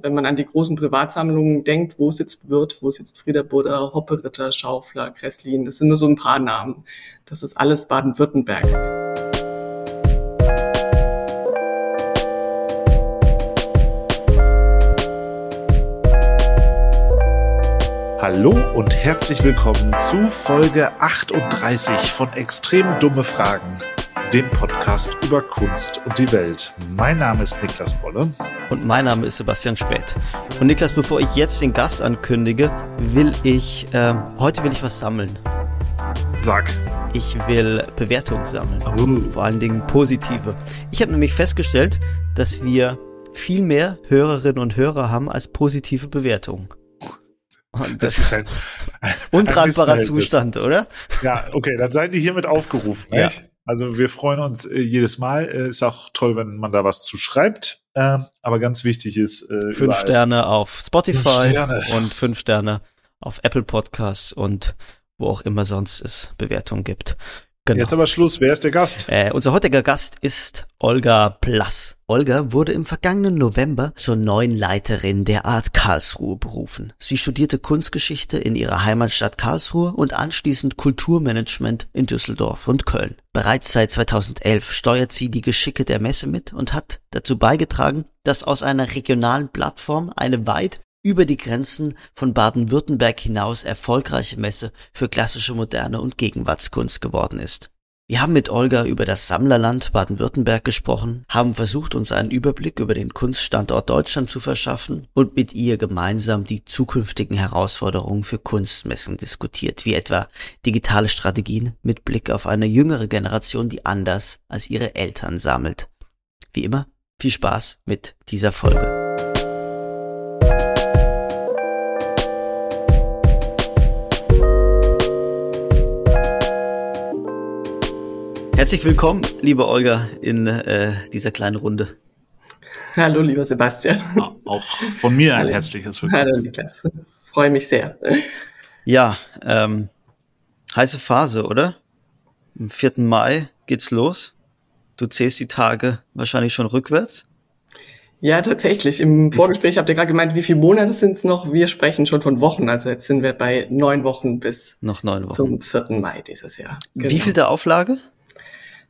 Wenn man an die großen Privatsammlungen denkt, wo sitzt Wirth, wo sitzt Frieder Budder, Hopperitter, Schaufler, Kresslin, das sind nur so ein paar Namen. Das ist alles Baden-Württemberg. Hallo und herzlich willkommen zu Folge 38 von Extrem dumme Fragen dem Podcast über Kunst und die Welt. Mein Name ist Niklas Bolle. Und mein Name ist Sebastian Spät. Und Niklas, bevor ich jetzt den Gast ankündige, will ich, äh, heute will ich was sammeln. Sag. Ich will Bewertungen sammeln. Oh. Vor allen Dingen positive. Ich habe nämlich festgestellt, dass wir viel mehr Hörerinnen und Hörer haben als positive Bewertungen. Und das ist ein, ein untragbarer Zustand, oder? Ja, okay, dann seid ihr hiermit aufgerufen. Ja. Nicht? Also wir freuen uns äh, jedes Mal. Äh, ist auch toll, wenn man da was zu schreibt. Äh, aber ganz wichtig ist äh, fünf überall. Sterne auf Spotify fünf Sterne. und fünf Sterne auf Apple Podcasts und wo auch immer sonst es Bewertungen gibt. Genau. Jetzt aber Schluss. Wer ist der Gast? Äh, unser heutiger Gast ist Olga Plass. Olga wurde im vergangenen November zur neuen Leiterin der Art Karlsruhe berufen. Sie studierte Kunstgeschichte in ihrer Heimatstadt Karlsruhe und anschließend Kulturmanagement in Düsseldorf und Köln. Bereits seit 2011 steuert sie die Geschicke der Messe mit und hat dazu beigetragen, dass aus einer regionalen Plattform eine weit über die Grenzen von Baden-Württemberg hinaus erfolgreiche Messe für klassische Moderne und Gegenwartskunst geworden ist. Wir haben mit Olga über das Sammlerland Baden-Württemberg gesprochen, haben versucht, uns einen Überblick über den Kunststandort Deutschland zu verschaffen und mit ihr gemeinsam die zukünftigen Herausforderungen für Kunstmessen diskutiert, wie etwa digitale Strategien mit Blick auf eine jüngere Generation, die anders als ihre Eltern sammelt. Wie immer, viel Spaß mit dieser Folge. Herzlich willkommen, liebe Olga, in äh, dieser kleinen Runde. Hallo, lieber Sebastian. Auch von mir ein Hallo. herzliches Willkommen. Hallo, Niklas. Freue mich sehr. Ja, ähm, heiße Phase, oder? Am 4. Mai geht's los. Du zählst die Tage wahrscheinlich schon rückwärts. Ja, tatsächlich. Im Vorgespräch habt ihr gerade gemeint, wie viele Monate sind es noch? Wir sprechen schon von Wochen. Also jetzt sind wir bei neun Wochen bis noch neun Wochen. zum 4. Mai dieses Jahr. Genau. Wie viel der Auflage?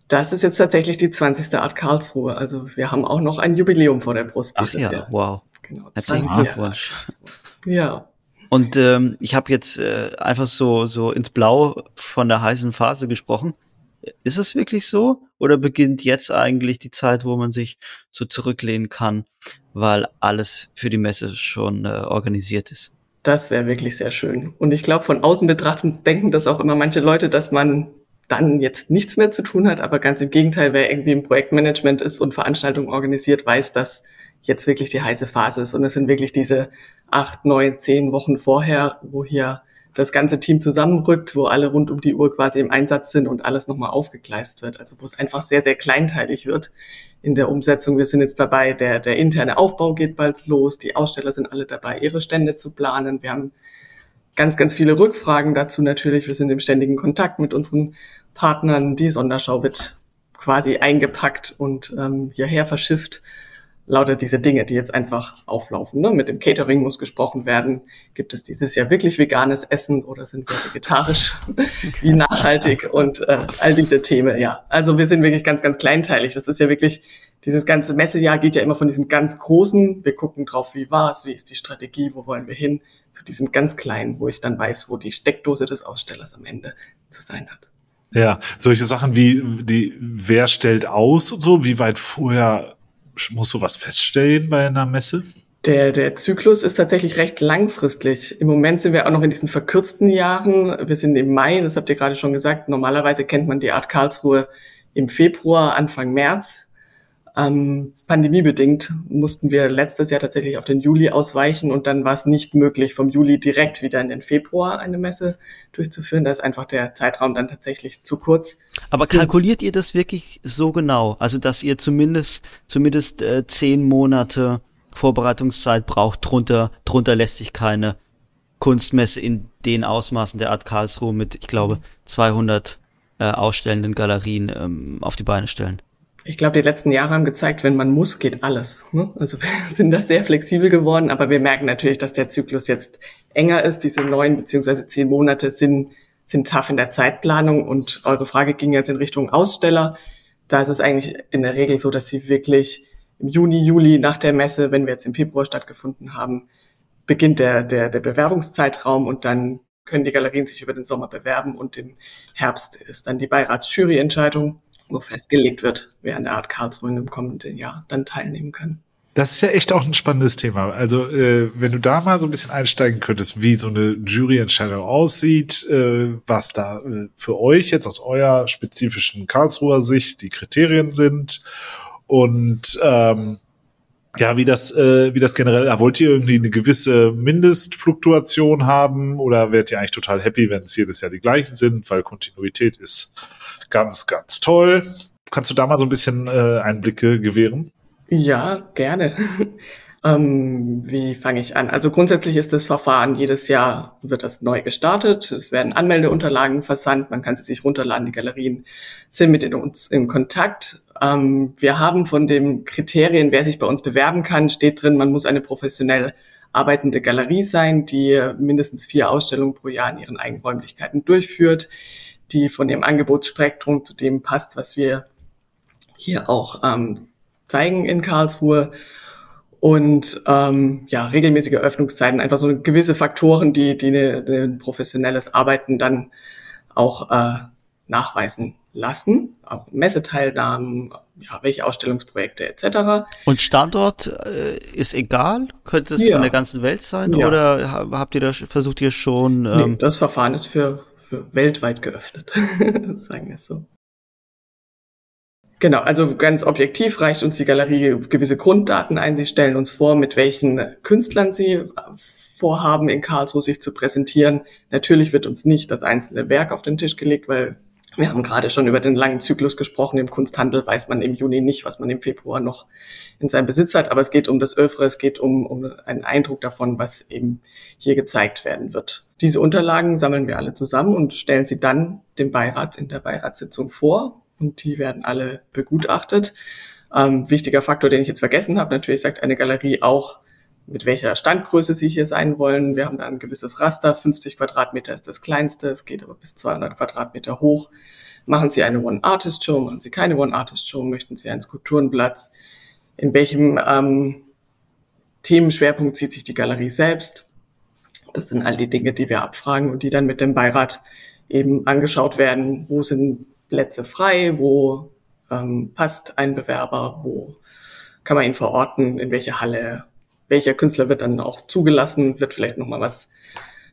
Das ist jetzt tatsächlich die 20. Art Karlsruhe. Also wir haben auch noch ein Jubiläum vor der Brust. Ach ja, Jahr. wow. Genau, Herzlichen Glückwunsch. Ja. Und ähm, ich habe jetzt äh, einfach so, so ins Blau von der heißen Phase gesprochen. Ist es wirklich so? Oder beginnt jetzt eigentlich die Zeit, wo man sich so zurücklehnen kann, weil alles für die Messe schon äh, organisiert ist? Das wäre wirklich sehr schön. Und ich glaube, von außen betrachtend denken das auch immer manche Leute, dass man dann jetzt nichts mehr zu tun hat, aber ganz im Gegenteil, wer irgendwie im Projektmanagement ist und Veranstaltungen organisiert, weiß, dass jetzt wirklich die heiße Phase ist. Und es sind wirklich diese acht, neun, zehn Wochen vorher, wo hier das ganze Team zusammenrückt, wo alle rund um die Uhr quasi im Einsatz sind und alles nochmal aufgegleist wird. Also wo es einfach sehr, sehr kleinteilig wird in der Umsetzung. Wir sind jetzt dabei, der, der interne Aufbau geht bald los, die Aussteller sind alle dabei, ihre Stände zu planen. Wir haben ganz, ganz viele Rückfragen dazu natürlich. Wir sind im ständigen Kontakt mit unseren Partnern. Die Sonderschau wird quasi eingepackt und ähm, hierher verschifft. Lauter diese Dinge, die jetzt einfach auflaufen. Ne? Mit dem Catering muss gesprochen werden. Gibt es dieses Jahr wirklich veganes Essen oder sind wir vegetarisch? Wie nachhaltig und äh, all diese Themen. Ja, also wir sind wirklich ganz, ganz kleinteilig. Das ist ja wirklich dieses ganze Messejahr geht ja immer von diesem ganz großen. Wir gucken drauf, wie war's, wie ist die Strategie, wo wollen wir hin, zu diesem ganz kleinen, wo ich dann weiß, wo die Steckdose des Ausstellers am Ende zu sein hat. Ja, solche Sachen wie die, wer stellt aus und so, wie weit vorher muss sowas feststellen bei einer Messe? Der, der Zyklus ist tatsächlich recht langfristig. Im Moment sind wir auch noch in diesen verkürzten Jahren. Wir sind im Mai, das habt ihr gerade schon gesagt. Normalerweise kennt man die Art Karlsruhe im Februar, Anfang März. Ähm, pandemiebedingt mussten wir letztes Jahr tatsächlich auf den Juli ausweichen und dann war es nicht möglich, vom Juli direkt wieder in den Februar eine Messe durchzuführen. Da ist einfach der Zeitraum dann tatsächlich zu kurz. Aber kalkuliert ihr das wirklich so genau? Also, dass ihr zumindest, zumindest äh, zehn Monate Vorbereitungszeit braucht, drunter, drunter lässt sich keine Kunstmesse in den Ausmaßen der Art Karlsruhe mit, ich glaube, 200 äh, ausstellenden Galerien ähm, auf die Beine stellen. Ich glaube, die letzten Jahre haben gezeigt, wenn man muss, geht alles. Ne? Also wir sind da sehr flexibel geworden, aber wir merken natürlich, dass der Zyklus jetzt enger ist. Diese neun beziehungsweise zehn Monate sind, sind tough in der Zeitplanung und eure Frage ging jetzt in Richtung Aussteller. Da ist es eigentlich in der Regel so, dass sie wirklich im Juni, Juli nach der Messe, wenn wir jetzt im Februar stattgefunden haben, beginnt der, der, der Bewerbungszeitraum und dann können die Galerien sich über den Sommer bewerben und im Herbst ist dann die Beiratsjuryentscheidung, wo festgelegt wird, wer an der Art Karlsruhe im kommenden Jahr dann teilnehmen kann. Das ist ja echt auch ein spannendes Thema. Also äh, wenn du da mal so ein bisschen einsteigen könntest, wie so eine Juryentscheidung aussieht, äh, was da äh, für euch jetzt aus eurer spezifischen Karlsruher Sicht die Kriterien sind und ähm, ja, wie das, äh, wie das generell, ja, wollt ihr irgendwie eine gewisse Mindestfluktuation haben oder werdet ihr eigentlich total happy, wenn es jedes Jahr die gleichen sind, weil Kontinuität ist ganz, ganz toll. Kannst du da mal so ein bisschen äh, Einblicke gewähren? Ja, gerne. ähm, wie fange ich an? Also grundsätzlich ist das Verfahren jedes Jahr wird das neu gestartet. Es werden Anmeldeunterlagen versandt. Man kann sie sich runterladen. Die Galerien sind mit uns in Kontakt. Ähm, wir haben von den Kriterien, wer sich bei uns bewerben kann, steht drin, man muss eine professionell arbeitende Galerie sein, die mindestens vier Ausstellungen pro Jahr in ihren Eigenräumlichkeiten durchführt, die von ihrem Angebotsspektrum zu dem passt, was wir hier auch ähm, zeigen in Karlsruhe. Und ähm, ja, regelmäßige Öffnungszeiten, einfach so gewisse Faktoren, die, die ein professionelles Arbeiten dann auch äh, nachweisen lassen, auch Messeteilnahmen, ja, welche Ausstellungsprojekte etc. Und Standort äh, ist egal? Könnte es ja. von der ganzen Welt sein? Ja. Oder habt ihr da versucht ihr schon? Ähm nee, das Verfahren ist für, für weltweit geöffnet, sagen wir es so. Genau, also ganz objektiv reicht uns die Galerie gewisse Grunddaten ein. Sie stellen uns vor, mit welchen Künstlern sie vorhaben, in Karlsruhe sich zu präsentieren. Natürlich wird uns nicht das einzelne Werk auf den Tisch gelegt, weil wir haben gerade schon über den langen Zyklus gesprochen. Im Kunsthandel weiß man im Juni nicht, was man im Februar noch in seinem Besitz hat. Aber es geht um das Övre, es geht um, um einen Eindruck davon, was eben hier gezeigt werden wird. Diese Unterlagen sammeln wir alle zusammen und stellen sie dann dem Beirat in der Beiratssitzung vor. Und die werden alle begutachtet. Ähm, wichtiger Faktor, den ich jetzt vergessen habe, natürlich sagt eine Galerie auch, mit welcher Standgröße Sie hier sein wollen. Wir haben da ein gewisses Raster. 50 Quadratmeter ist das kleinste. Es geht aber bis 200 Quadratmeter hoch. Machen Sie eine One-Artist-Show? Machen Sie keine One-Artist-Show? Möchten Sie einen Skulpturenplatz? In welchem ähm, Themenschwerpunkt zieht sich die Galerie selbst? Das sind all die Dinge, die wir abfragen und die dann mit dem Beirat eben angeschaut werden. Wo sind Plätze frei? Wo ähm, passt ein Bewerber? Wo kann man ihn verorten? In welche Halle? welcher Künstler wird dann auch zugelassen, wird vielleicht nochmal was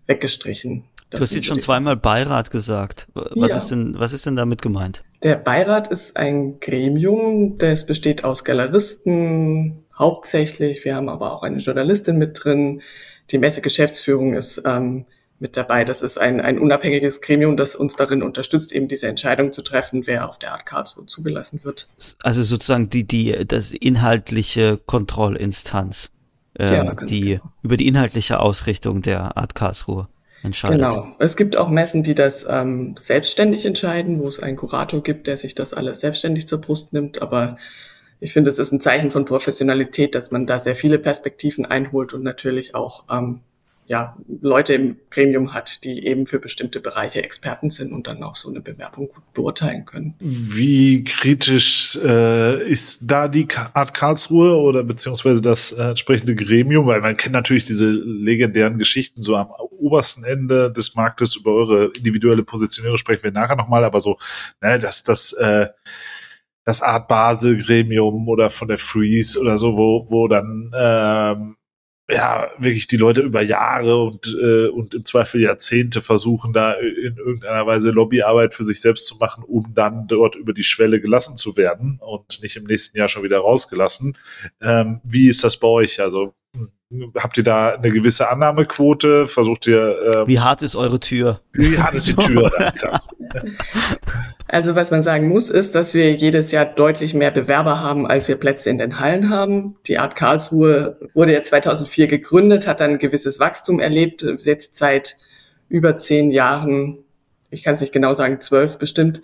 weggestrichen. Das du hast jetzt schon zweimal Beirat gesagt. Was ja. ist denn, was ist denn damit gemeint? Der Beirat ist ein Gremium, das besteht aus Galeristen hauptsächlich. Wir haben aber auch eine Journalistin mit drin. Die Messegeschäftsführung ist ähm, mit dabei. Das ist ein, ein unabhängiges Gremium, das uns darin unterstützt, eben diese Entscheidung zu treffen, wer auf der Art Karlsruhe zugelassen wird. Also sozusagen die, die, das inhaltliche Kontrollinstanz äh, ja, die genau. über die inhaltliche Ausrichtung der Art Karlsruhe entscheidet. Genau. Es gibt auch Messen, die das ähm, selbstständig entscheiden, wo es einen Kurator gibt, der sich das alles selbstständig zur Brust nimmt. Aber ich finde, es ist ein Zeichen von Professionalität, dass man da sehr viele Perspektiven einholt und natürlich auch ähm, ja, Leute im Gremium hat, die eben für bestimmte Bereiche Experten sind und dann auch so eine Bewerbung gut beurteilen können. Wie kritisch äh, ist da die Art Karlsruhe oder beziehungsweise das äh, entsprechende Gremium? Weil man kennt natürlich diese legendären Geschichten so am obersten Ende des Marktes über eure individuelle Positionierung sprechen wir nachher nochmal, aber so, ne, dass das äh, das Art Basel Gremium oder von der Freeze oder so, wo, wo dann ähm, ja, wirklich die Leute über Jahre und, äh, und im Zweifel Jahrzehnte versuchen, da in irgendeiner Weise Lobbyarbeit für sich selbst zu machen, um dann dort über die Schwelle gelassen zu werden und nicht im nächsten Jahr schon wieder rausgelassen. Ähm, wie ist das bei euch? Also habt ihr da eine gewisse Annahmequote? Versucht ihr. Ähm, wie hart ist eure Tür? Wie hart ist die Tür? also was man sagen muss, ist, dass wir jedes Jahr deutlich mehr Bewerber haben, als wir Plätze in den Hallen haben. Die Art Karlsruhe wurde ja 2004 gegründet, hat dann ein gewisses Wachstum erlebt, jetzt seit über zehn Jahren, ich kann es nicht genau sagen, zwölf bestimmt,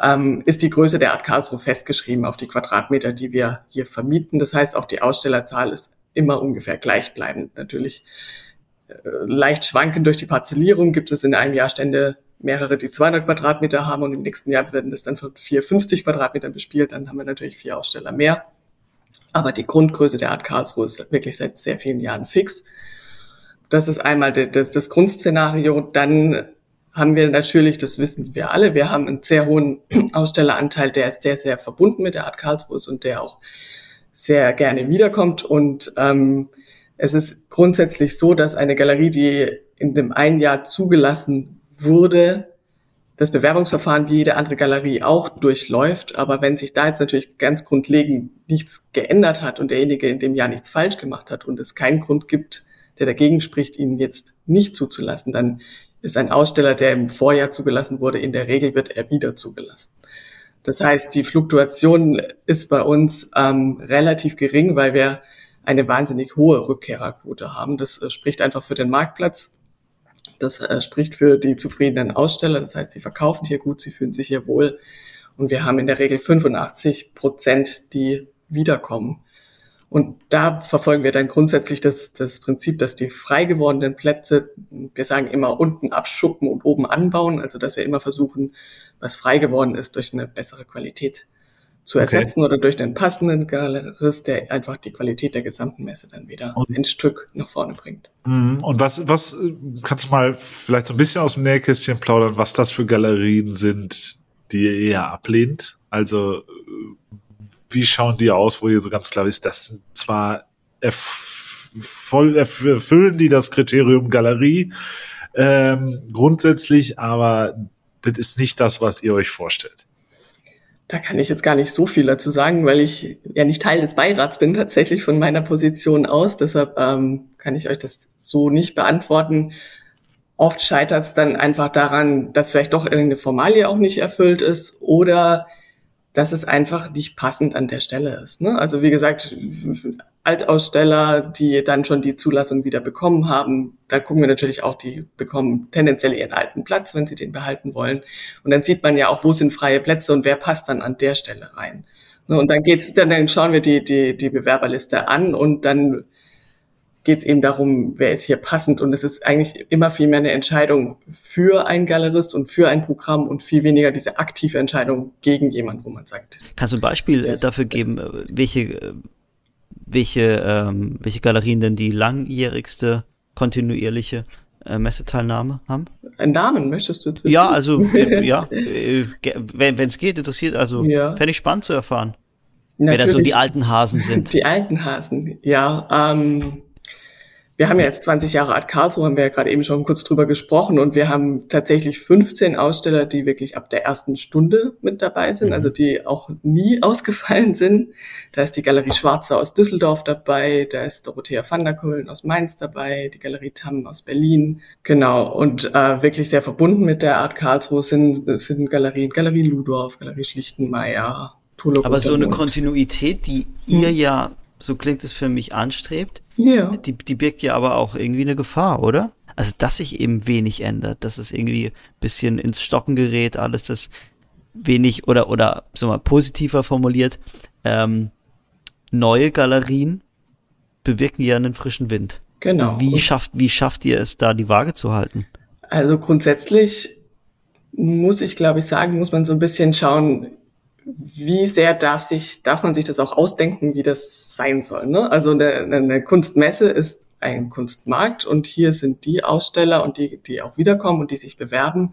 ähm, ist die Größe der Art Karlsruhe festgeschrieben auf die Quadratmeter, die wir hier vermieten. Das heißt, auch die Ausstellerzahl ist immer ungefähr gleichbleibend. Natürlich äh, leicht schwankend durch die Parzellierung gibt es in einem Jahr Stände mehrere, die 200 Quadratmeter haben und im nächsten Jahr werden das dann von 450 Quadratmetern bespielt. Dann haben wir natürlich vier Aussteller mehr. Aber die Grundgröße der Art Karlsruhe ist wirklich seit sehr vielen Jahren fix. Das ist einmal das, Grundszenario. Dann haben wir natürlich, das wissen wir alle, wir haben einen sehr hohen Ausstelleranteil, der ist sehr, sehr verbunden mit der Art Karlsruhe und der auch sehr gerne wiederkommt. Und ähm, es ist grundsätzlich so, dass eine Galerie, die in dem einen Jahr zugelassen wurde, das Bewerbungsverfahren wie jede andere Galerie auch durchläuft. Aber wenn sich da jetzt natürlich ganz grundlegend nichts geändert hat und derjenige in dem Jahr nichts falsch gemacht hat und es keinen Grund gibt, der dagegen spricht, ihn jetzt nicht zuzulassen, dann ist ein Aussteller, der im Vorjahr zugelassen wurde, in der Regel wird er wieder zugelassen. Das heißt, die Fluktuation ist bei uns ähm, relativ gering, weil wir eine wahnsinnig hohe Rückkehrerquote haben. Das äh, spricht einfach für den Marktplatz. Das äh, spricht für die zufriedenen Aussteller. Das heißt, sie verkaufen hier gut, sie fühlen sich hier wohl. Und wir haben in der Regel 85 Prozent, die wiederkommen. Und da verfolgen wir dann grundsätzlich das, das Prinzip, dass die frei gewordenen Plätze, wir sagen immer unten abschuppen und oben anbauen, also dass wir immer versuchen, was frei geworden ist, durch eine bessere Qualität zu ersetzen okay. oder durch einen passenden Galerist, der einfach die Qualität der gesamten Messe dann wieder und, ein Stück nach vorne bringt. Mhm. Und was, was kannst du mal vielleicht so ein bisschen aus dem Nähkästchen plaudern, was das für Galerien sind, die ihr eher ablehnt? Also wie schauen die aus, wo ihr so ganz klar ist, das sind zwar voll erfüllen die das Kriterium Galerie ähm, grundsätzlich, aber das ist nicht das, was ihr euch vorstellt. Da kann ich jetzt gar nicht so viel dazu sagen, weil ich ja nicht Teil des Beirats bin, tatsächlich von meiner Position aus. Deshalb ähm, kann ich euch das so nicht beantworten. Oft scheitert es dann einfach daran, dass vielleicht doch irgendeine Formalie auch nicht erfüllt ist oder dass es einfach nicht passend an der Stelle ist. Ne? Also wie gesagt, Altaussteller, die dann schon die Zulassung wieder bekommen haben, da gucken wir natürlich auch, die bekommen tendenziell ihren alten Platz, wenn sie den behalten wollen. Und dann sieht man ja auch, wo sind freie Plätze und wer passt dann an der Stelle rein. Ne? Und dann geht's, dann, dann schauen wir die, die, die Bewerberliste an und dann geht es eben darum, wer ist hier passend. Und es ist eigentlich immer viel mehr eine Entscheidung für einen Galerist und für ein Programm und viel weniger diese aktive Entscheidung gegen jemanden, wo man sagt. Kannst du ein Beispiel ist, dafür geben, äh, welche, welche, ähm, welche Galerien denn die langjährigste kontinuierliche äh, Messeteilnahme haben? Einen Namen möchtest du? Ja, also äh, ja, äh, wenn es geht, interessiert. Also ja. fände ich spannend zu erfahren. Natürlich. Wer da so die alten Hasen sind. Die alten Hasen, ja. Ähm, wir haben ja jetzt 20 Jahre Art Karlsruhe, haben wir ja gerade eben schon kurz drüber gesprochen und wir haben tatsächlich 15 Aussteller, die wirklich ab der ersten Stunde mit dabei sind, mhm. also die auch nie ausgefallen sind. Da ist die Galerie Schwarzer aus Düsseldorf dabei, da ist Dorothea van der Kohlen aus Mainz dabei, die Galerie Tamm aus Berlin. Genau, und äh, wirklich sehr verbunden mit der Art Karlsruhe sind, sind Galerien, Galerie Ludorf, Galerie Schlichtenmeier, Aber so eine Kontinuität, die ihr hm. ja, so klingt es für mich, anstrebt, ja. Die, die birgt ja aber auch irgendwie eine Gefahr, oder? Also, dass sich eben wenig ändert, dass es irgendwie ein bisschen ins Stocken gerät, alles das wenig oder, oder, so mal, positiver formuliert, ähm, neue Galerien bewirken ja einen frischen Wind. Genau. Wie schafft, wie schafft ihr es da, die Waage zu halten? Also grundsätzlich muss ich, glaube ich, sagen, muss man so ein bisschen schauen, wie sehr darf sich, darf man sich das auch ausdenken, wie das sein soll. Ne? Also eine, eine Kunstmesse ist ein Kunstmarkt und hier sind die Aussteller und die, die auch wiederkommen und die sich bewerben.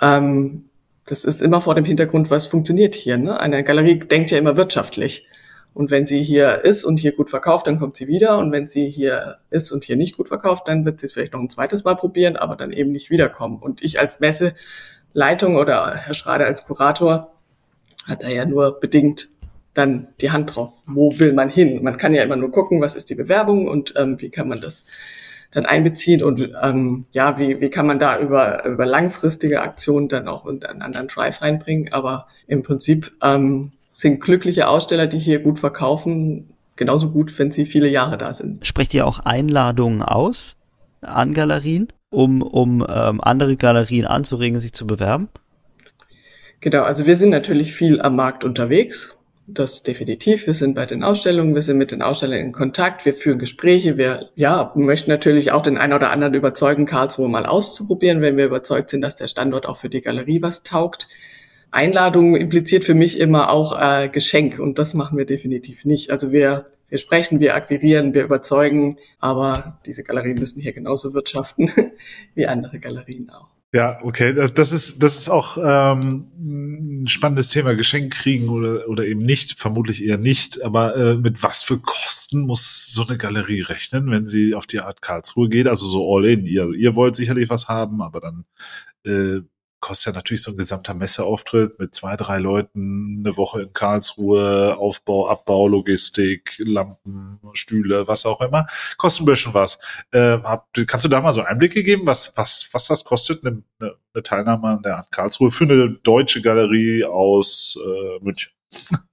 Ähm, das ist immer vor dem Hintergrund, was funktioniert hier. Ne? Eine Galerie denkt ja immer wirtschaftlich. Und wenn sie hier ist und hier gut verkauft, dann kommt sie wieder. Und wenn sie hier ist und hier nicht gut verkauft, dann wird sie es vielleicht noch ein zweites Mal probieren, aber dann eben nicht wiederkommen. Und ich als Messeleitung oder Herr Schrader als Kurator hat er ja nur bedingt dann die Hand drauf. Wo will man hin? Man kann ja immer nur gucken, was ist die Bewerbung und ähm, wie kann man das dann einbeziehen und ähm, ja, wie, wie kann man da über, über langfristige Aktionen dann auch einen anderen Drive reinbringen. Aber im Prinzip ähm, sind glückliche Aussteller, die hier gut verkaufen, genauso gut, wenn sie viele Jahre da sind. Sprecht ihr auch Einladungen aus an Galerien, um, um ähm, andere Galerien anzuregen, sich zu bewerben? Genau, also wir sind natürlich viel am Markt unterwegs. Das definitiv. Wir sind bei den Ausstellungen, wir sind mit den Ausstellern in Kontakt, wir führen Gespräche, wir ja, möchten natürlich auch den einen oder anderen überzeugen, Karlsruhe mal auszuprobieren, wenn wir überzeugt sind, dass der Standort auch für die Galerie was taugt. Einladung impliziert für mich immer auch äh, Geschenk und das machen wir definitiv nicht. Also wir, wir sprechen, wir akquirieren, wir überzeugen, aber diese Galerien müssen hier genauso wirtschaften wie andere Galerien auch. Ja, okay, das, das ist das ist auch ähm, ein spannendes Thema, Geschenk kriegen oder oder eben nicht, vermutlich eher nicht. Aber äh, mit was für Kosten muss so eine Galerie rechnen, wenn sie auf die Art Karlsruhe geht? Also so all in. Ihr ihr wollt sicherlich was haben, aber dann äh, kostet ja natürlich so ein gesamter Messeauftritt mit zwei, drei Leuten, eine Woche in Karlsruhe, Aufbau, Abbau, Logistik, Lampen, Stühle, was auch immer. Kostet ein bisschen was. Äh, hab, kannst du da mal so Einblicke geben, was, was, was das kostet, eine, eine Teilnahme an der Art Karlsruhe für eine deutsche Galerie aus äh, München?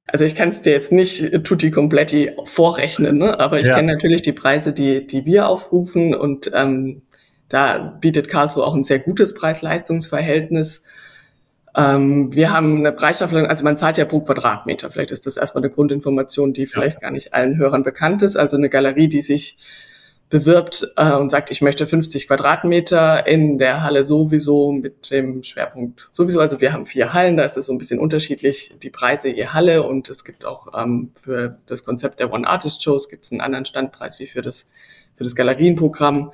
Also ich kann es dir jetzt nicht tutti completi vorrechnen, ne? aber ich ja. kenne natürlich die Preise, die, die wir aufrufen und ähm, da bietet Karlsruhe auch ein sehr gutes Preis-Leistungs-Verhältnis. Ähm, wir haben eine Preisstaffelung, also man zahlt ja pro Quadratmeter. Vielleicht ist das erstmal eine Grundinformation, die vielleicht ja. gar nicht allen Hörern bekannt ist. Also eine Galerie, die sich bewirbt äh, und sagt, ich möchte 50 Quadratmeter in der Halle sowieso mit dem Schwerpunkt sowieso. Also wir haben vier Hallen, da ist es so ein bisschen unterschiedlich, die Preise je Halle und es gibt auch ähm, für das Konzept der One Artist Shows gibt es einen anderen Standpreis wie für das, für das Galerienprogramm.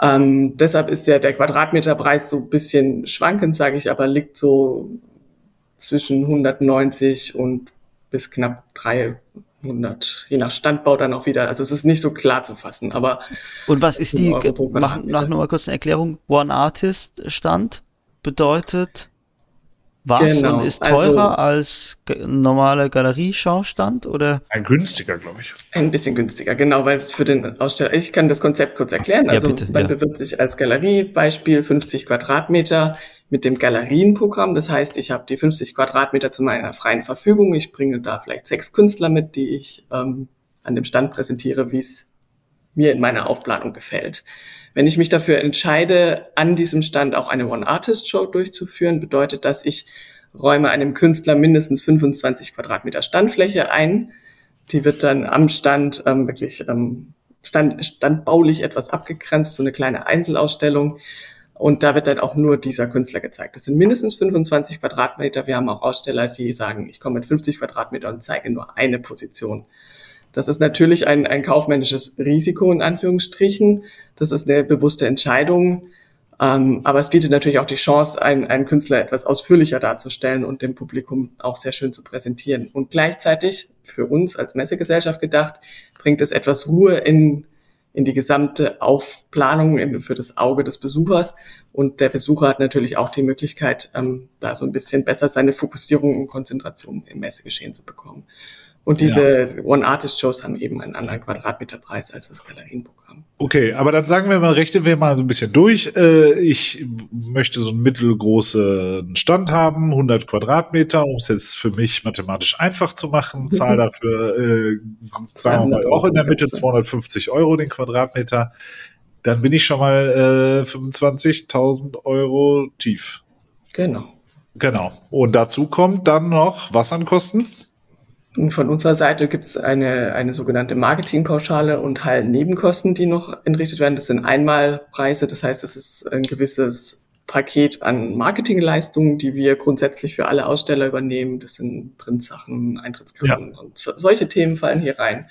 Ähm, deshalb ist der, der Quadratmeterpreis so ein bisschen schwankend, sage ich, aber liegt so zwischen 190 und bis knapp 300, je nach Standbau dann auch wieder. Also es ist nicht so klar zu fassen, aber. Und was ist die, mach, mach nur mal kurz eine Erklärung, One Artist Stand bedeutet? Was genau. und ist teurer also, als normale Galerieschaustand oder? Ein günstiger, glaube ich. Ein bisschen günstiger, genau, weil es für den Aussteller, ich kann das Konzept kurz erklären. Also ja, bitte, man ja. bewirbt sich als Galerie, Beispiel 50 Quadratmeter mit dem Galerienprogramm. Das heißt, ich habe die 50 Quadratmeter zu meiner freien Verfügung. Ich bringe da vielleicht sechs Künstler mit, die ich ähm, an dem Stand präsentiere, wie es mir in meiner Aufplanung gefällt. Wenn ich mich dafür entscheide, an diesem Stand auch eine One-Artist-Show durchzuführen, bedeutet das, ich räume einem Künstler mindestens 25 Quadratmeter Standfläche ein. Die wird dann am Stand ähm, wirklich ähm, stand, standbaulich etwas abgegrenzt, so eine kleine Einzelausstellung. Und da wird dann auch nur dieser Künstler gezeigt. Das sind mindestens 25 Quadratmeter. Wir haben auch Aussteller, die sagen, ich komme mit 50 Quadratmeter und zeige nur eine Position. Das ist natürlich ein, ein kaufmännisches Risiko in Anführungsstrichen. Das ist eine bewusste Entscheidung. Ähm, aber es bietet natürlich auch die Chance, einen, einen Künstler etwas ausführlicher darzustellen und dem Publikum auch sehr schön zu präsentieren. Und gleichzeitig, für uns als Messegesellschaft gedacht, bringt es etwas Ruhe in, in die gesamte Aufplanung in, für das Auge des Besuchers. Und der Besucher hat natürlich auch die Möglichkeit, ähm, da so ein bisschen besser seine Fokussierung und Konzentration im Messegeschehen zu bekommen. Und diese ja. One-Artist-Shows haben eben einen anderen Quadratmeterpreis als das Galerienprogramm. Okay, aber dann sagen wir mal, rechnen wir mal so ein bisschen durch. Äh, ich möchte so einen mittelgroßen Stand haben, 100 Quadratmeter, um es jetzt für mich mathematisch einfach zu machen. Zahl dafür, äh, sagen wir mal, auch in der Mitte 250 Euro den Quadratmeter. Dann bin ich schon mal äh, 25.000 Euro tief. Genau. Genau. Und dazu kommt dann noch was an Kosten? Von unserer Seite gibt es eine, eine sogenannte Marketingpauschale und Hallennebenkosten, die noch entrichtet werden. Das sind Einmalpreise, das heißt, es ist ein gewisses Paket an Marketingleistungen, die wir grundsätzlich für alle Aussteller übernehmen. Das sind Printsachen, Eintrittskarten ja. und so, solche Themen fallen hier rein.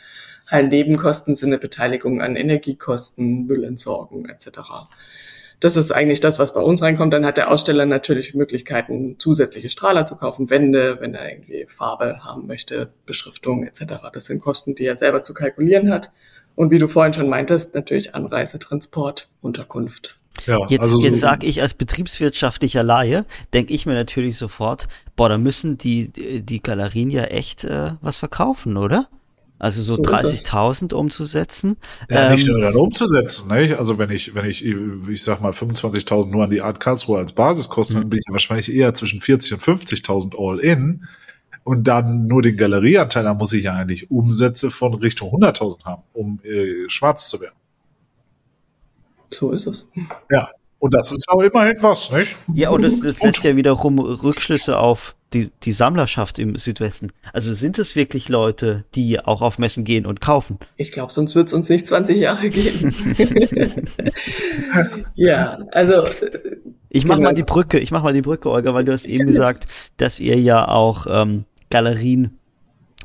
Hallennebenkosten sind eine Beteiligung an Energiekosten, Müllentsorgung etc. Das ist eigentlich das, was bei uns reinkommt. Dann hat der Aussteller natürlich Möglichkeiten, zusätzliche Strahler zu kaufen, Wände, wenn er irgendwie Farbe haben möchte, Beschriftung etc. Das sind Kosten, die er selber zu kalkulieren hat. Und wie du vorhin schon meintest, natürlich Anreise, Transport, Unterkunft. Ja, jetzt also jetzt sage ich als betriebswirtschaftlicher Laie, denke ich mir natürlich sofort, boah, da müssen die, die Galerien ja echt äh, was verkaufen, oder? Also so, so 30.000 umzusetzen. Ja, ähm, nicht nur dann umzusetzen. Nicht? Also wenn ich, wenn ich, ich sag mal 25.000 nur an die Art Karlsruhe als Basis koste, dann bin ich wahrscheinlich eher zwischen 40 und 50.000 all in. Und dann nur den Galerieanteil, da muss ich ja eigentlich Umsätze von Richtung 100.000 haben, um äh, schwarz zu werden. So ist es. Ja, Und das ist auch immerhin was, nicht? Ja, und das, das lässt ja wiederum Rückschlüsse auf die, die Sammlerschaft im Südwesten. Also sind es wirklich Leute, die auch auf Messen gehen und kaufen? Ich glaube, sonst wird es uns nicht 20 Jahre geben. ja, also. Ich mach genau. mal die Brücke, ich mach mal die Brücke, Olga, weil du hast eben gesagt, dass ihr ja auch ähm, Galerien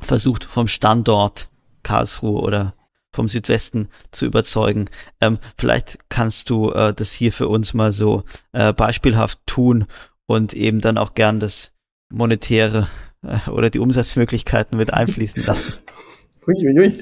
versucht vom Standort Karlsruhe oder vom Südwesten zu überzeugen. Ähm, vielleicht kannst du äh, das hier für uns mal so äh, beispielhaft tun und eben dann auch gern das monetäre äh, oder die Umsatzmöglichkeiten mit einfließen lassen. Uiuiui.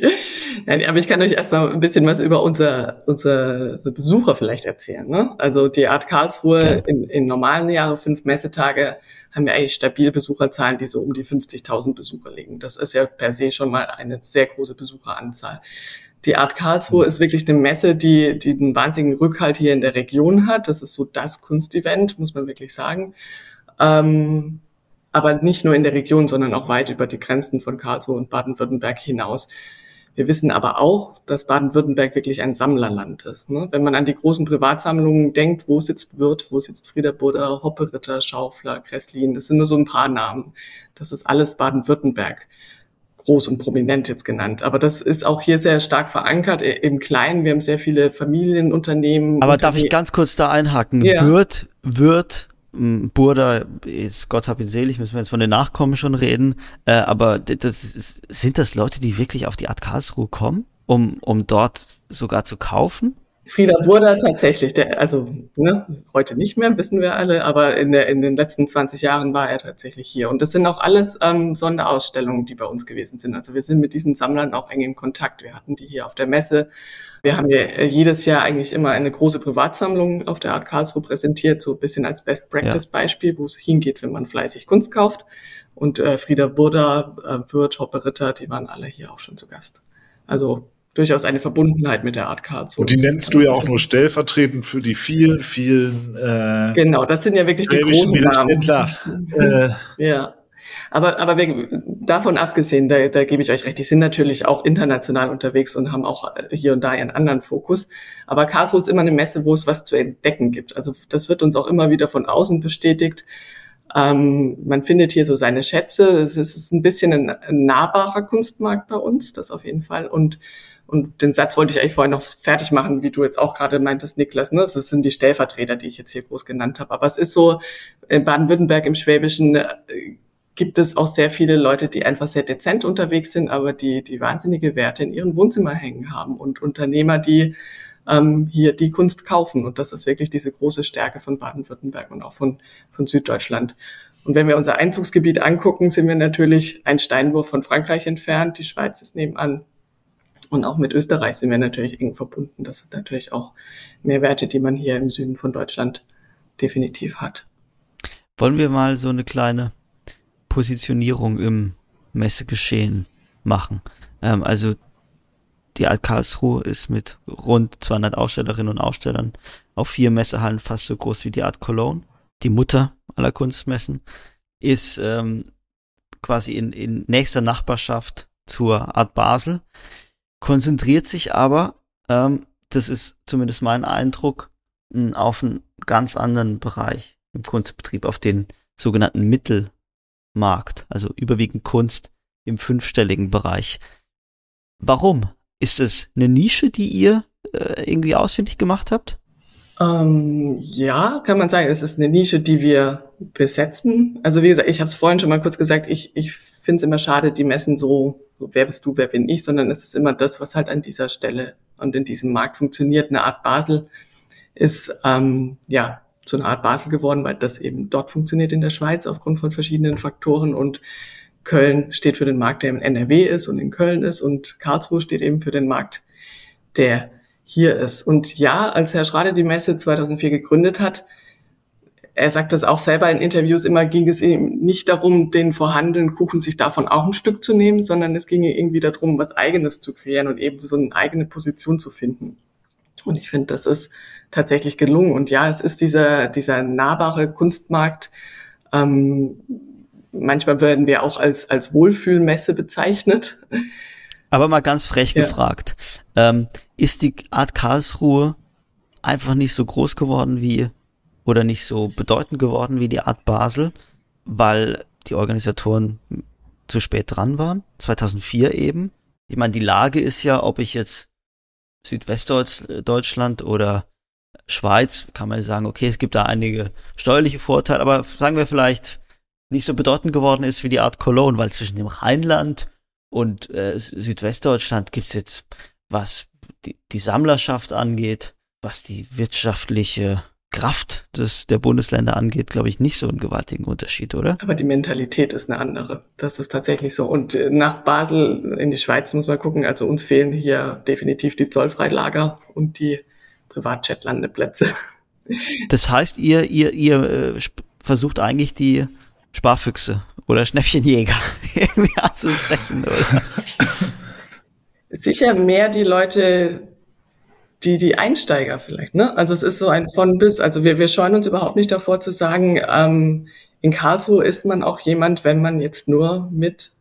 Nein, aber ich kann euch erstmal ein bisschen was über unser, unsere Besucher vielleicht erzählen. Ne? Also die Art Karlsruhe in, in normalen Jahren, fünf Messetage, haben wir eigentlich stabil Besucherzahlen, die so um die 50.000 Besucher liegen. Das ist ja per se schon mal eine sehr große Besucheranzahl. Die Art Karlsruhe ist wirklich eine Messe, die, die einen wahnsinnigen Rückhalt hier in der Region hat. Das ist so das Kunstevent, muss man wirklich sagen. Ähm, aber nicht nur in der Region, sondern auch weit über die Grenzen von Karlsruhe und Baden-Württemberg hinaus. Wir wissen aber auch, dass Baden-Württemberg wirklich ein Sammlerland ist. Ne? Wenn man an die großen Privatsammlungen denkt, wo sitzt Wirth, wo sitzt Frieder Budder, Hopperitter, Schaufler, Kresslin, das sind nur so ein paar Namen. Das ist alles Baden-Württemberg groß und prominent jetzt genannt. Aber das ist auch hier sehr stark verankert im Kleinen. Wir haben sehr viele Familienunternehmen. Aber darf ich ganz kurz da einhaken? Ja. Wird, wird Burda, ist, Gott hab ihn selig, müssen wir jetzt von den Nachkommen schon reden, äh, aber das ist, sind das Leute, die wirklich auf die Art Karlsruhe kommen, um, um dort sogar zu kaufen? Frieda Burda tatsächlich, der, also ne, heute nicht mehr, wissen wir alle, aber in, der, in den letzten 20 Jahren war er tatsächlich hier. Und das sind auch alles ähm, Sonderausstellungen, die bei uns gewesen sind. Also wir sind mit diesen Sammlern auch eng in Kontakt. Wir hatten die hier auf der Messe wir haben ja äh, jedes Jahr eigentlich immer eine große Privatsammlung auf der Art Karlsruhe präsentiert, so ein bisschen als Best Practice Beispiel, wo es hingeht, wenn man fleißig Kunst kauft. Und äh, Frieda Burda, äh, Wirth, Hoppe Ritter, die waren alle hier auch schon zu Gast. Also durchaus eine Verbundenheit mit der Art Karlsruhe. Und die nennst du ja auch nur stellvertretend für die vielen, vielen. Äh, genau, das sind ja wirklich die großen Namen. äh, ja. Aber, aber davon abgesehen, da, da gebe ich euch recht, die sind natürlich auch international unterwegs und haben auch äh, hier und da ihren anderen Fokus. Aber Karlsruhe ist immer eine Messe, wo es was zu entdecken gibt. Also das wird uns auch immer wieder von außen bestätigt. Ähm, man findet hier so seine Schätze. Es ist ein bisschen ein, ein nahbarer Kunstmarkt bei uns, das auf jeden Fall. Und und den Satz wollte ich eigentlich vorhin noch fertig machen, wie du jetzt auch gerade meintest, Niklas. Ne? Das sind die Stellvertreter, die ich jetzt hier groß genannt habe. Aber es ist so, in Baden-Württemberg im Schwäbischen äh, gibt es auch sehr viele Leute, die einfach sehr dezent unterwegs sind, aber die, die wahnsinnige Werte in ihren Wohnzimmer hängen haben und Unternehmer, die ähm, hier die Kunst kaufen. Und das ist wirklich diese große Stärke von Baden-Württemberg und auch von, von Süddeutschland. Und wenn wir unser Einzugsgebiet angucken, sind wir natürlich ein Steinwurf von Frankreich entfernt. Die Schweiz ist nebenan. Und auch mit Österreich sind wir natürlich eng verbunden. Das sind natürlich auch Mehrwerte, die man hier im Süden von Deutschland definitiv hat. Wollen wir mal so eine kleine Positionierung im Messegeschehen machen. Ähm, also die Alt Karlsruhe ist mit rund 200 Ausstellerinnen und Ausstellern auf vier Messehallen fast so groß wie die Art Cologne. Die Mutter aller Kunstmessen ist ähm, quasi in, in nächster Nachbarschaft zur Art Basel, konzentriert sich aber, ähm, das ist zumindest mein Eindruck, auf einen ganz anderen Bereich im Kunstbetrieb, auf den sogenannten Mittel Markt, also überwiegend Kunst im fünfstelligen Bereich. Warum? Ist es eine Nische, die ihr äh, irgendwie ausfindig gemacht habt? Ähm, ja, kann man sagen, es ist eine Nische, die wir besetzen. Also wie gesagt, ich habe es vorhin schon mal kurz gesagt, ich, ich finde es immer schade, die messen so, so, wer bist du, wer bin ich, sondern es ist immer das, was halt an dieser Stelle und in diesem Markt funktioniert. Eine Art Basel ist ähm, ja zu einer Art Basel geworden, weil das eben dort funktioniert in der Schweiz aufgrund von verschiedenen Faktoren und Köln steht für den Markt, der im NRW ist und in Köln ist und Karlsruhe steht eben für den Markt, der hier ist. Und ja, als Herr Schrade die Messe 2004 gegründet hat, er sagt das auch selber in Interviews immer, ging es ihm nicht darum, den vorhandenen Kuchen sich davon auch ein Stück zu nehmen, sondern es ging irgendwie darum, was Eigenes zu kreieren und eben so eine eigene Position zu finden. Und ich finde, das ist tatsächlich gelungen. Und ja, es ist dieser, dieser nahbare Kunstmarkt. Ähm, manchmal werden wir auch als, als Wohlfühlmesse bezeichnet. Aber mal ganz frech ja. gefragt. Ähm, ist die Art Karlsruhe einfach nicht so groß geworden wie oder nicht so bedeutend geworden wie die Art Basel, weil die Organisatoren zu spät dran waren. 2004 eben. Ich meine, die Lage ist ja, ob ich jetzt Südwestdeutschland oder Schweiz, kann man sagen, okay, es gibt da einige steuerliche Vorteile, aber sagen wir vielleicht nicht so bedeutend geworden ist wie die Art Cologne, weil zwischen dem Rheinland und äh, Südwestdeutschland gibt's jetzt, was die, die Sammlerschaft angeht, was die wirtschaftliche Kraft des, der Bundesländer angeht, glaube ich, nicht so einen gewaltigen Unterschied, oder? Aber die Mentalität ist eine andere. Das ist tatsächlich so. Und äh, nach Basel in die Schweiz muss man gucken. Also uns fehlen hier definitiv die Zollfreilager und die Privatjet-Landeplätze. Das heißt, ihr, ihr, ihr äh, versucht eigentlich die Sparfüchse oder Schnäppchenjäger irgendwie anzusprechen, oder? Sicher mehr die Leute, die, die Einsteiger vielleicht, ne? Also es ist so ein von bis. Also wir, wir scheuen uns überhaupt nicht davor zu sagen, ähm, in Karlsruhe ist man auch jemand, wenn man jetzt nur mit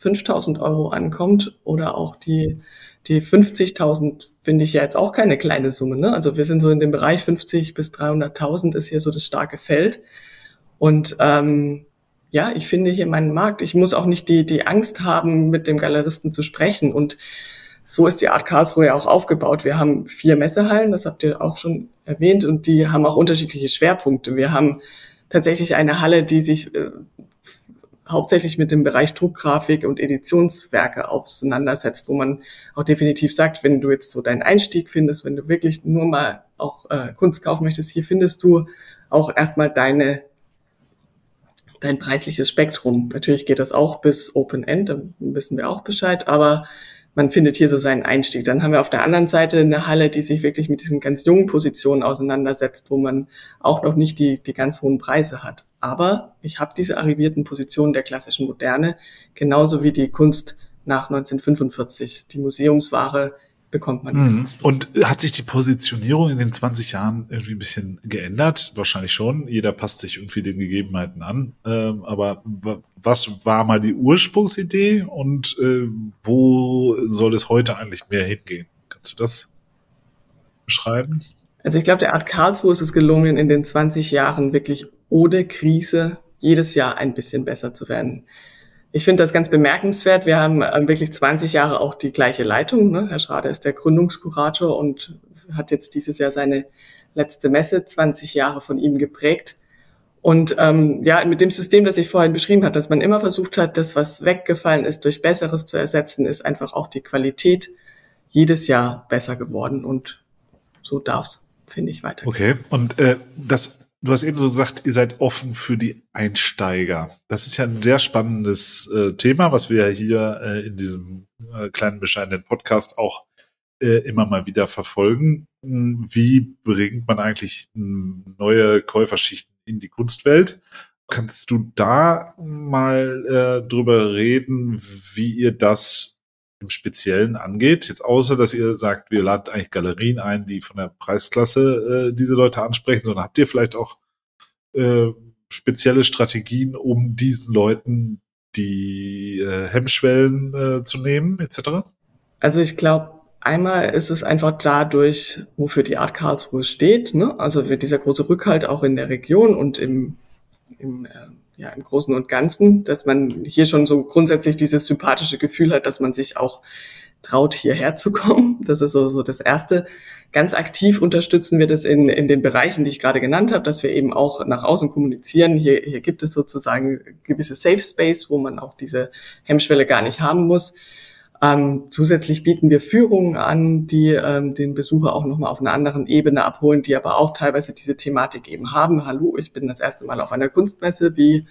5000 Euro ankommt oder auch die, die 50.000 finde ich ja jetzt auch keine kleine Summe, ne? Also wir sind so in dem Bereich 50 bis 300.000 ist hier so das starke Feld. Und ähm, ja, ich finde hier meinen Markt. Ich muss auch nicht die, die Angst haben, mit dem Galeristen zu sprechen. Und so ist die Art Karlsruhe ja auch aufgebaut. Wir haben vier Messehallen, das habt ihr auch schon erwähnt, und die haben auch unterschiedliche Schwerpunkte. Wir haben tatsächlich eine Halle, die sich äh, hauptsächlich mit dem Bereich Druckgrafik und Editionswerke auseinandersetzt, wo man auch definitiv sagt, wenn du jetzt so deinen Einstieg findest, wenn du wirklich nur mal auch äh, Kunst kaufen möchtest, hier findest du auch erstmal deine dein preisliches Spektrum. Natürlich geht das auch bis Open End, da wissen wir auch Bescheid, aber man findet hier so seinen Einstieg. Dann haben wir auf der anderen Seite eine Halle, die sich wirklich mit diesen ganz jungen Positionen auseinandersetzt, wo man auch noch nicht die, die ganz hohen Preise hat. Aber ich habe diese arrivierten Positionen der klassischen Moderne, genauso wie die Kunst nach 1945, die Museumsware, bekommt man. Mhm. Und hat sich die Positionierung in den 20 Jahren irgendwie ein bisschen geändert? Wahrscheinlich schon. Jeder passt sich irgendwie den Gegebenheiten an. Ähm, aber was war mal die Ursprungsidee und äh, wo soll es heute eigentlich mehr hingehen? Kannst du das beschreiben? Also ich glaube, der Art Karlsruhe ist es gelungen, in den 20 Jahren wirklich ohne Krise jedes Jahr ein bisschen besser zu werden. Ich finde das ganz bemerkenswert. Wir haben ähm, wirklich 20 Jahre auch die gleiche Leitung. Ne? Herr Schrader ist der Gründungskurator und hat jetzt dieses Jahr seine letzte Messe, 20 Jahre von ihm geprägt. Und ähm, ja, mit dem System, das ich vorhin beschrieben habe, dass man immer versucht hat, das, was weggefallen ist, durch Besseres zu ersetzen, ist einfach auch die Qualität jedes Jahr besser geworden. Und so darf's, finde ich, weiter. Okay, und äh, das Du hast eben so gesagt, ihr seid offen für die Einsteiger. Das ist ja ein sehr spannendes äh, Thema, was wir hier äh, in diesem äh, kleinen bescheidenen Podcast auch äh, immer mal wieder verfolgen. Hm, wie bringt man eigentlich hm, neue Käuferschichten in die Kunstwelt? Kannst du da mal äh, drüber reden, wie ihr das im Speziellen angeht. Jetzt außer, dass ihr sagt, wir laden eigentlich Galerien ein, die von der Preisklasse äh, diese Leute ansprechen, sondern habt ihr vielleicht auch äh, spezielle Strategien, um diesen Leuten die äh, Hemmschwellen äh, zu nehmen, etc.? Also ich glaube, einmal ist es einfach dadurch, wofür die Art Karlsruhe steht. Ne? Also wird dieser große Rückhalt auch in der Region und im, im äh, ja, im Großen und Ganzen, dass man hier schon so grundsätzlich dieses sympathische Gefühl hat, dass man sich auch traut, hierher zu kommen. Das ist so, so das Erste. Ganz aktiv unterstützen wir das in, in den Bereichen, die ich gerade genannt habe, dass wir eben auch nach außen kommunizieren. Hier, hier gibt es sozusagen gewisse Safe Space, wo man auch diese Hemmschwelle gar nicht haben muss. Ähm, zusätzlich bieten wir Führungen an, die ähm, den Besucher auch nochmal auf einer anderen Ebene abholen, die aber auch teilweise diese Thematik eben haben. Hallo, ich bin das erste Mal auf einer Kunstmesse. Wie,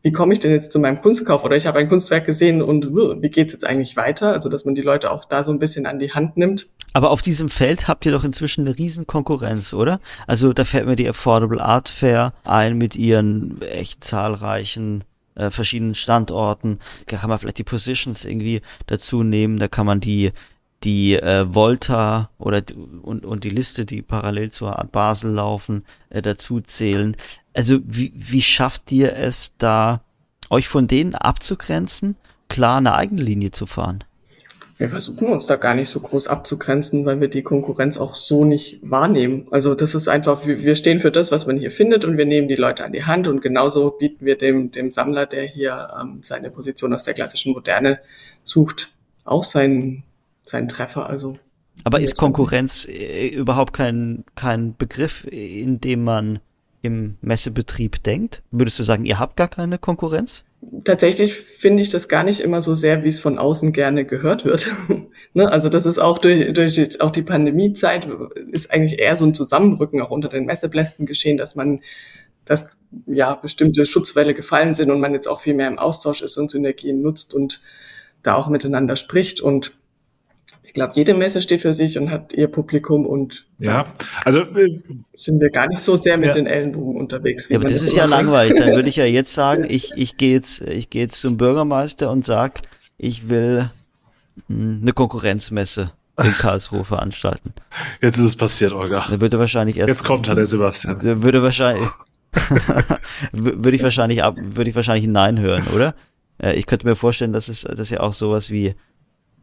wie komme ich denn jetzt zu meinem Kunstkauf? Oder ich habe ein Kunstwerk gesehen und wie geht's jetzt eigentlich weiter? Also, dass man die Leute auch da so ein bisschen an die Hand nimmt. Aber auf diesem Feld habt ihr doch inzwischen eine riesen Konkurrenz, oder? Also da fällt mir die Affordable Art Fair ein mit ihren echt zahlreichen äh, verschiedenen Standorten. Da kann man vielleicht die Positions irgendwie dazu nehmen. Da kann man die die äh, Volta oder und, und die Liste, die parallel zur Art Basel laufen, äh, dazu zählen. Also wie, wie schafft ihr es da, euch von denen abzugrenzen, klar eine eigene Linie zu fahren? Wir versuchen uns da gar nicht so groß abzugrenzen, weil wir die Konkurrenz auch so nicht wahrnehmen. Also das ist einfach, wir stehen für das, was man hier findet und wir nehmen die Leute an die Hand und genauso bieten wir dem, dem Sammler, der hier ähm, seine Position aus der klassischen Moderne sucht, auch seinen, seinen Treffer. Also aber ist Konkurrenz äh, überhaupt kein, kein Begriff, in dem man im Messebetrieb denkt? Würdest du sagen, ihr habt gar keine Konkurrenz? Tatsächlich finde ich das gar nicht immer so sehr, wie es von außen gerne gehört wird. ne? Also das ist auch durch, durch auch die Pandemiezeit ist eigentlich eher so ein Zusammenrücken auch unter den Messeblästen geschehen, dass man dass ja bestimmte Schutzwelle gefallen sind und man jetzt auch viel mehr im Austausch ist und Synergien nutzt und da auch miteinander spricht und ich glaube, jede Messe steht für sich und hat ihr Publikum und ja, also äh, sind wir gar nicht so sehr mit ja. den Ellenbogen unterwegs. ja, aber das ist ja langweilig. Dann würde ich ja jetzt sagen, ich, ich gehe jetzt, ich gehe jetzt zum Bürgermeister und sag, ich will hm, eine Konkurrenzmesse in Karlsruhe veranstalten. Jetzt ist es passiert, Olga. Dann würde wahrscheinlich erst. Jetzt kommt halt der Sebastian. Würde wahrscheinlich, würde ich wahrscheinlich ab, würde ich wahrscheinlich Nein hören, oder? Äh, ich könnte mir vorstellen, dass es, dass ja auch sowas wie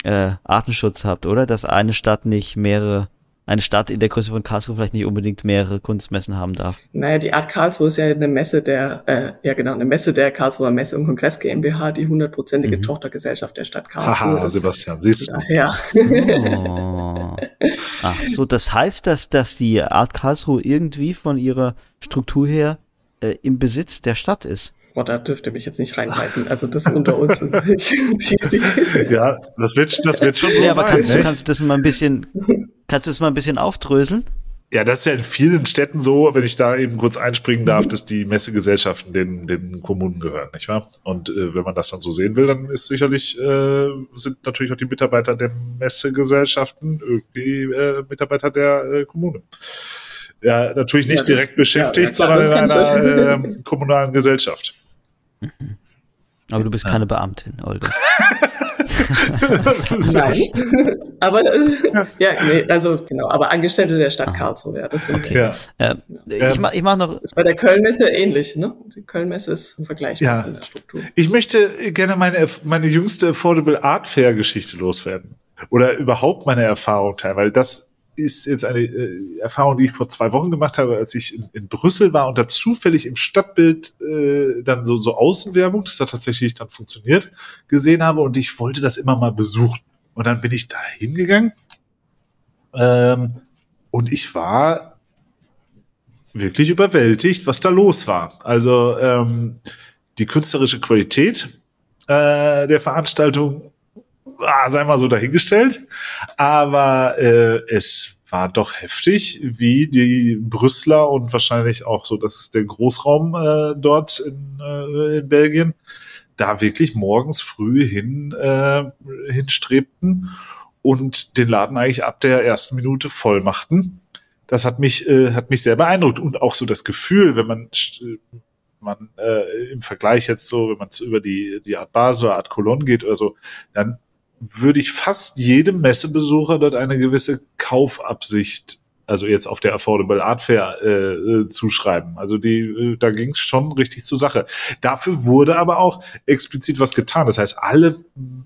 äh, Artenschutz habt, oder? Dass eine Stadt nicht mehrere, eine Stadt in der Größe von Karlsruhe vielleicht nicht unbedingt mehrere Kunstmessen haben darf. Naja, die Art Karlsruhe ist ja eine Messe der, äh, ja genau, eine Messe der Karlsruher Messe und Kongress GmbH, die hundertprozentige mhm. Tochtergesellschaft der Stadt Karlsruhe Haha, ist. Sebastian, siehst du. Daher. Oh. Ach so, das heißt, dass, dass die Art Karlsruhe irgendwie von ihrer Struktur her äh, im Besitz der Stadt ist. Boah, da dürfte mich jetzt nicht reinhalten. Also das unter uns. ja, das wird, das wird schon so ja, sein. Aber kannst, du, kannst du das mal ein bisschen, kannst du das mal ein bisschen aufdröseln? Ja, das ist ja in vielen Städten so, wenn ich da eben kurz einspringen darf, dass die Messegesellschaften den, den Kommunen gehören, nicht wahr? Und äh, wenn man das dann so sehen will, dann ist sicherlich, äh, sind natürlich auch die Mitarbeiter der Messegesellschaften irgendwie äh, Mitarbeiter der äh, Kommune. Ja, natürlich nicht ja, das, direkt beschäftigt, ja, sondern in einer äh, kommunalen Gesellschaft. Aber du bist keine Beamtin, Olga. Nein. aber äh, ja, nee, also genau, aber Angestellte der Stadt Karlsruhe, ja, das sind okay. Ja. Ähm, ich mach, ich mach noch. Ist bei der Kölnmesse ähnlich, ne? Die Kölnmesse ist vergleichbar ja. in der Struktur. Ich möchte gerne meine meine jüngste Affordable Art Fair Geschichte loswerden oder überhaupt meine Erfahrung teilen, weil das ist jetzt eine äh, Erfahrung, die ich vor zwei Wochen gemacht habe, als ich in, in Brüssel war und da zufällig im Stadtbild äh, dann so, so Außenwerbung, das hat tatsächlich dann funktioniert, gesehen habe und ich wollte das immer mal besuchen. Und dann bin ich da hingegangen ähm, und ich war wirklich überwältigt, was da los war. Also ähm, die künstlerische Qualität äh, der Veranstaltung ah, sei mal so dahingestellt. Aber äh, es war doch heftig, wie die Brüsseler und wahrscheinlich auch so dass der Großraum äh, dort in, äh, in Belgien da wirklich morgens früh hin äh, hinstrebten und den Laden eigentlich ab der ersten Minute voll machten. Das hat mich äh, hat mich sehr beeindruckt und auch so das Gefühl, wenn man man äh, im Vergleich jetzt so, wenn man über die die Art Basel Art Cologne geht oder so, dann würde ich fast jedem Messebesucher dort eine gewisse Kaufabsicht, also jetzt auf der Affordable Art Fair äh, äh, zuschreiben. Also die, äh, da ging es schon richtig zur Sache. Dafür wurde aber auch explizit was getan. Das heißt, alle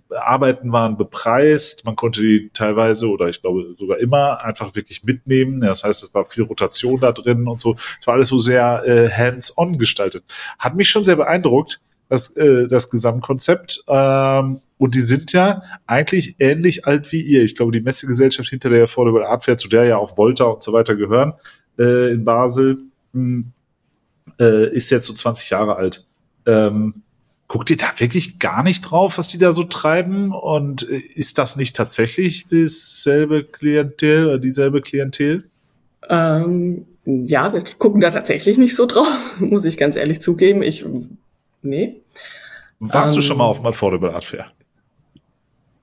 Arbeiten waren bepreist. Man konnte die teilweise oder ich glaube sogar immer einfach wirklich mitnehmen. Das heißt, es war viel Rotation da drin und so. Es war alles so sehr äh, hands-on gestaltet. Hat mich schon sehr beeindruckt das, äh, das Gesamtkonzept. Ähm, und die sind ja eigentlich ähnlich alt wie ihr. Ich glaube, die Messegesellschaft hinter der Affordable Art Fair, zu der ja auch Volta und so weiter gehören, äh, in Basel, mh, hm, äh, ist jetzt so 20 Jahre alt. Ähm, guckt ihr da wirklich gar nicht drauf, was die da so treiben? Und äh, ist das nicht tatsächlich dasselbe Klientel oder dieselbe Klientel? Ähm, ja, wir gucken da tatsächlich nicht so drauf, muss ich ganz ehrlich zugeben. Ich Nee. Warst ähm, du schon mal auf dem Affordable Art Fair?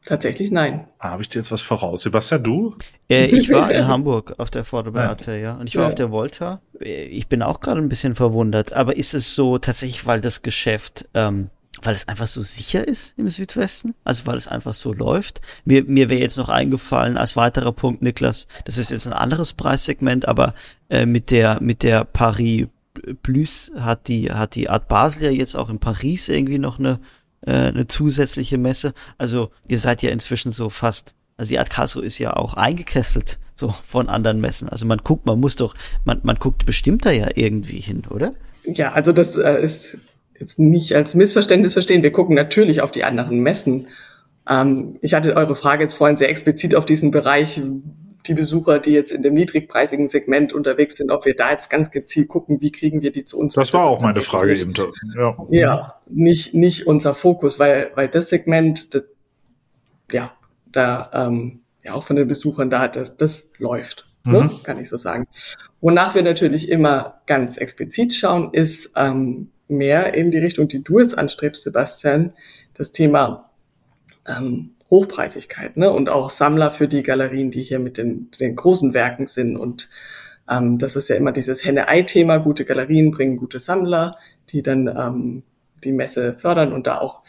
Tatsächlich nein. Ah, Habe ich dir jetzt was voraus? Sebastian, du? Äh, ich war in Hamburg auf der Affordable ja. Art Fair, ja. Und ich war ja. auf der Volta. Äh, ich bin auch gerade ein bisschen verwundert. Aber ist es so tatsächlich, weil das Geschäft, ähm, weil es einfach so sicher ist im Südwesten? Also weil es einfach so läuft? Mir, mir wäre jetzt noch eingefallen als weiterer Punkt, Niklas, das ist jetzt ein anderes Preissegment, aber äh, mit der, mit der Paris Plus hat die, hat die Art Basel ja jetzt auch in Paris irgendwie noch eine, äh, eine zusätzliche Messe. Also ihr seid ja inzwischen so fast, also die Art Karlsruhe ist ja auch eingekesselt so von anderen Messen. Also man guckt, man muss doch, man, man guckt bestimmt da ja irgendwie hin, oder? Ja, also das äh, ist jetzt nicht als Missverständnis verstehen. Wir gucken natürlich auf die anderen Messen. Ähm, ich hatte eure Frage jetzt vorhin sehr explizit auf diesen Bereich, die Besucher, die jetzt in dem niedrigpreisigen Segment unterwegs sind, ob wir da jetzt ganz gezielt gucken, wie kriegen wir die zu uns. Das war das auch meine Frage eben. Ja, ja nicht, nicht unser Fokus, weil, weil das Segment, das, ja, da, ähm, ja, auch von den Besuchern da, das, das läuft, ne, mhm. ne, kann ich so sagen. Wonach wir natürlich immer ganz explizit schauen, ist ähm, mehr in die Richtung, die du jetzt anstrebst, Sebastian, das Thema ähm, Hochpreisigkeit ne? und auch Sammler für die Galerien, die hier mit den, den großen Werken sind. Und ähm, das ist ja immer dieses Henne-Ei-Thema. Gute Galerien bringen gute Sammler, die dann ähm, die Messe fördern und da auch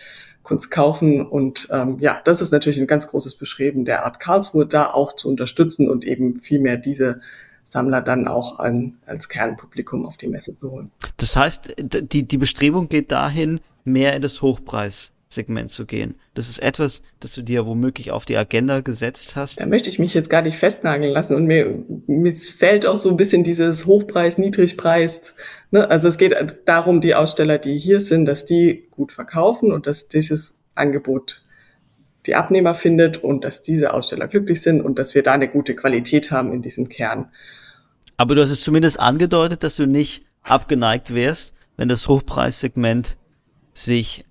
Kunst kaufen. Und ähm, ja, das ist natürlich ein ganz großes Beschreiben der Art Karlsruhe, da auch zu unterstützen und eben viel mehr diese Sammler dann auch an, als Kernpublikum auf die Messe zu holen. Das heißt, die, die Bestrebung geht dahin, mehr in das Hochpreis Segment zu gehen. Das ist etwas, das du dir womöglich auf die Agenda gesetzt hast. Da möchte ich mich jetzt gar nicht festnageln lassen und mir missfällt auch so ein bisschen dieses Hochpreis, Niedrigpreis. Ne? Also es geht darum, die Aussteller, die hier sind, dass die gut verkaufen und dass dieses Angebot die Abnehmer findet und dass diese Aussteller glücklich sind und dass wir da eine gute Qualität haben in diesem Kern. Aber du hast es zumindest angedeutet, dass du nicht abgeneigt wärst, wenn das Hochpreissegment sich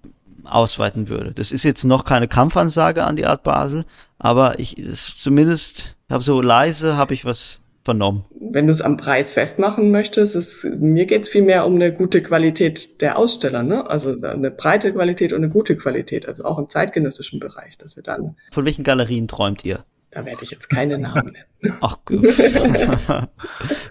ausweiten würde. Das ist jetzt noch keine Kampfansage an die Art Basel, aber ich ist zumindest habe so leise habe ich was vernommen. Wenn du es am Preis festmachen möchtest, ist, mir geht es vielmehr um eine gute Qualität der Aussteller, ne? Also eine breite Qualität und eine gute Qualität, also auch im zeitgenössischen Bereich, dass wir dann. Von welchen Galerien träumt ihr? Da werde ich jetzt keine Namen nennen. Ach,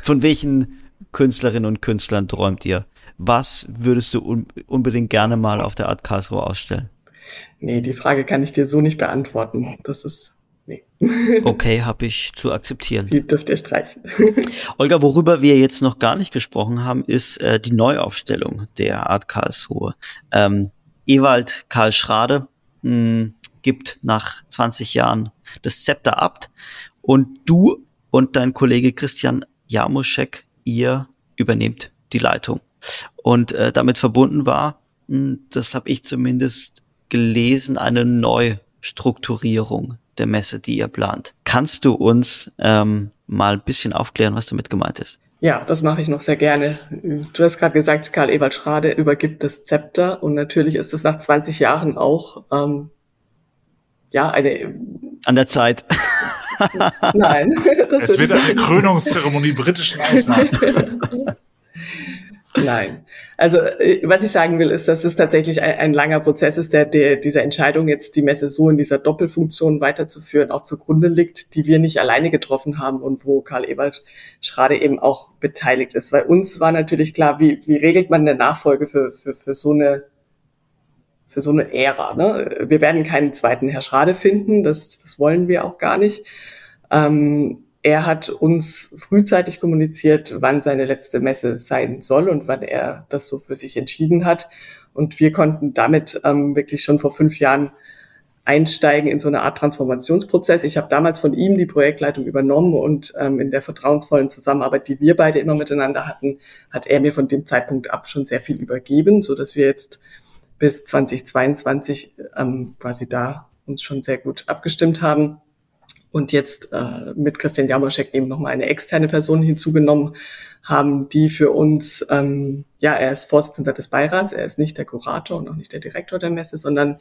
von welchen Künstlerinnen und Künstlern träumt ihr? Was würdest du un unbedingt gerne mal auf der Art Karlsruhe ausstellen? Nee, die Frage kann ich dir so nicht beantworten. Das ist Nee. okay, habe ich zu akzeptieren. Die dürft ihr streichen. Olga, worüber wir jetzt noch gar nicht gesprochen haben, ist äh, die Neuaufstellung der Art Karlsruhe. Ähm, Ewald Karl Schrade mh, hm, gibt nach 20 Jahren das Zepter ab und du und dein Kollege Christian Jamuschek, ihr übernehmt die Leitung. Und äh, damit verbunden war, hm, das habe ich zumindest gelesen, eine Neustrukturierung der Messe, die ihr plant. Kannst du uns ähm, mal ein bisschen aufklären, was damit gemeint ist? Ja, das mache ich noch sehr gerne. Du hast gerade gesagt, Karl Ewald Schrade übergibt das Zepter und natürlich ist es nach 20 Jahren auch ähm, ja eine an der Zeit. Nein. es wird eine Krönungszeremonie britischen Ausmaßes. Nein. Also äh, was ich sagen will, ist, dass es tatsächlich ein, ein langer Prozess ist, der, der dieser Entscheidung jetzt die Messe so in dieser Doppelfunktion weiterzuführen auch zugrunde liegt, die wir nicht alleine getroffen haben und wo Karl Ebert Schrade eben auch beteiligt ist. Weil uns war natürlich klar, wie, wie regelt man eine Nachfolge für, für, für so eine für so eine Ära. Ne? Wir werden keinen zweiten Herr Schrade finden, das, das wollen wir auch gar nicht. Ähm, er hat uns frühzeitig kommuniziert, wann seine letzte Messe sein soll und wann er das so für sich entschieden hat. Und wir konnten damit ähm, wirklich schon vor fünf Jahren einsteigen in so eine Art Transformationsprozess. Ich habe damals von ihm die Projektleitung übernommen und ähm, in der vertrauensvollen Zusammenarbeit, die wir beide immer miteinander hatten, hat er mir von dem Zeitpunkt ab schon sehr viel übergeben, so dass wir jetzt bis 2022 ähm, quasi da uns schon sehr gut abgestimmt haben und jetzt äh, mit Christian Jamoschek eben nochmal eine externe Person hinzugenommen haben, die für uns, ähm, ja, er ist Vorsitzender des Beirats, er ist nicht der Kurator und auch nicht der Direktor der Messe, sondern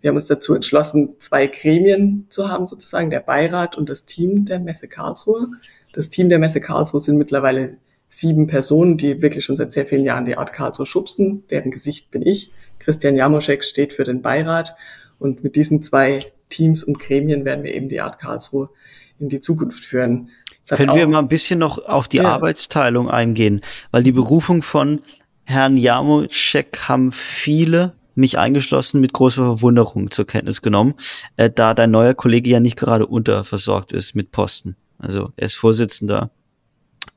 wir haben uns dazu entschlossen, zwei Gremien zu haben, sozusagen der Beirat und das Team der Messe Karlsruhe. Das Team der Messe Karlsruhe sind mittlerweile sieben Personen, die wirklich schon seit sehr vielen Jahren die Art Karlsruhe schubsen, deren Gesicht bin ich. Christian Jamoschek steht für den Beirat und mit diesen zwei Teams und Gremien werden wir eben die Art Karlsruhe in die Zukunft führen. Können wir mal ein bisschen noch auf die ja. Arbeitsteilung eingehen? Weil die Berufung von Herrn Jamoschek haben viele, mich eingeschlossen, mit großer Verwunderung zur Kenntnis genommen, äh, da dein neuer Kollege ja nicht gerade unterversorgt ist mit Posten. Also er ist Vorsitzender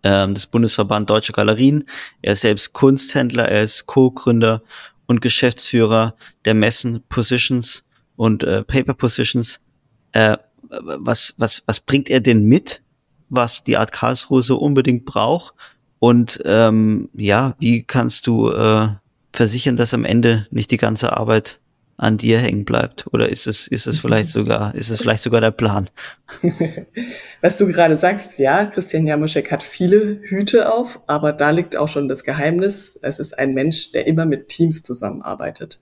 ähm, des Bundesverband Deutsche Galerien, er ist selbst Kunsthändler, er ist Co-Gründer und Geschäftsführer der Messen Positions und äh, Paper Positions. Äh, was, was, was bringt er denn mit, was die Art Karlsruhe so unbedingt braucht? Und ähm, ja, wie kannst du äh, versichern, dass am Ende nicht die ganze Arbeit an dir hängen bleibt? Oder ist es, ist es vielleicht sogar, ist es vielleicht sogar der Plan? Was du gerade sagst, ja, Christian Jamuschek hat viele Hüte auf, aber da liegt auch schon das Geheimnis. Es ist ein Mensch, der immer mit Teams zusammenarbeitet.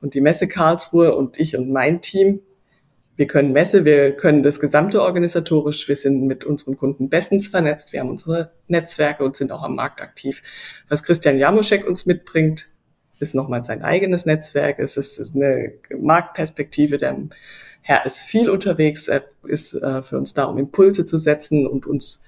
Und die Messe Karlsruhe und ich und mein Team, wir können Messe, wir können das gesamte organisatorisch, wir sind mit unseren Kunden bestens vernetzt, wir haben unsere Netzwerke und sind auch am Markt aktiv. Was Christian Jamuschek uns mitbringt, ist nochmal sein eigenes Netzwerk, es ist eine Marktperspektive, der Herr ist viel unterwegs, er ist äh, für uns da, um Impulse zu setzen und uns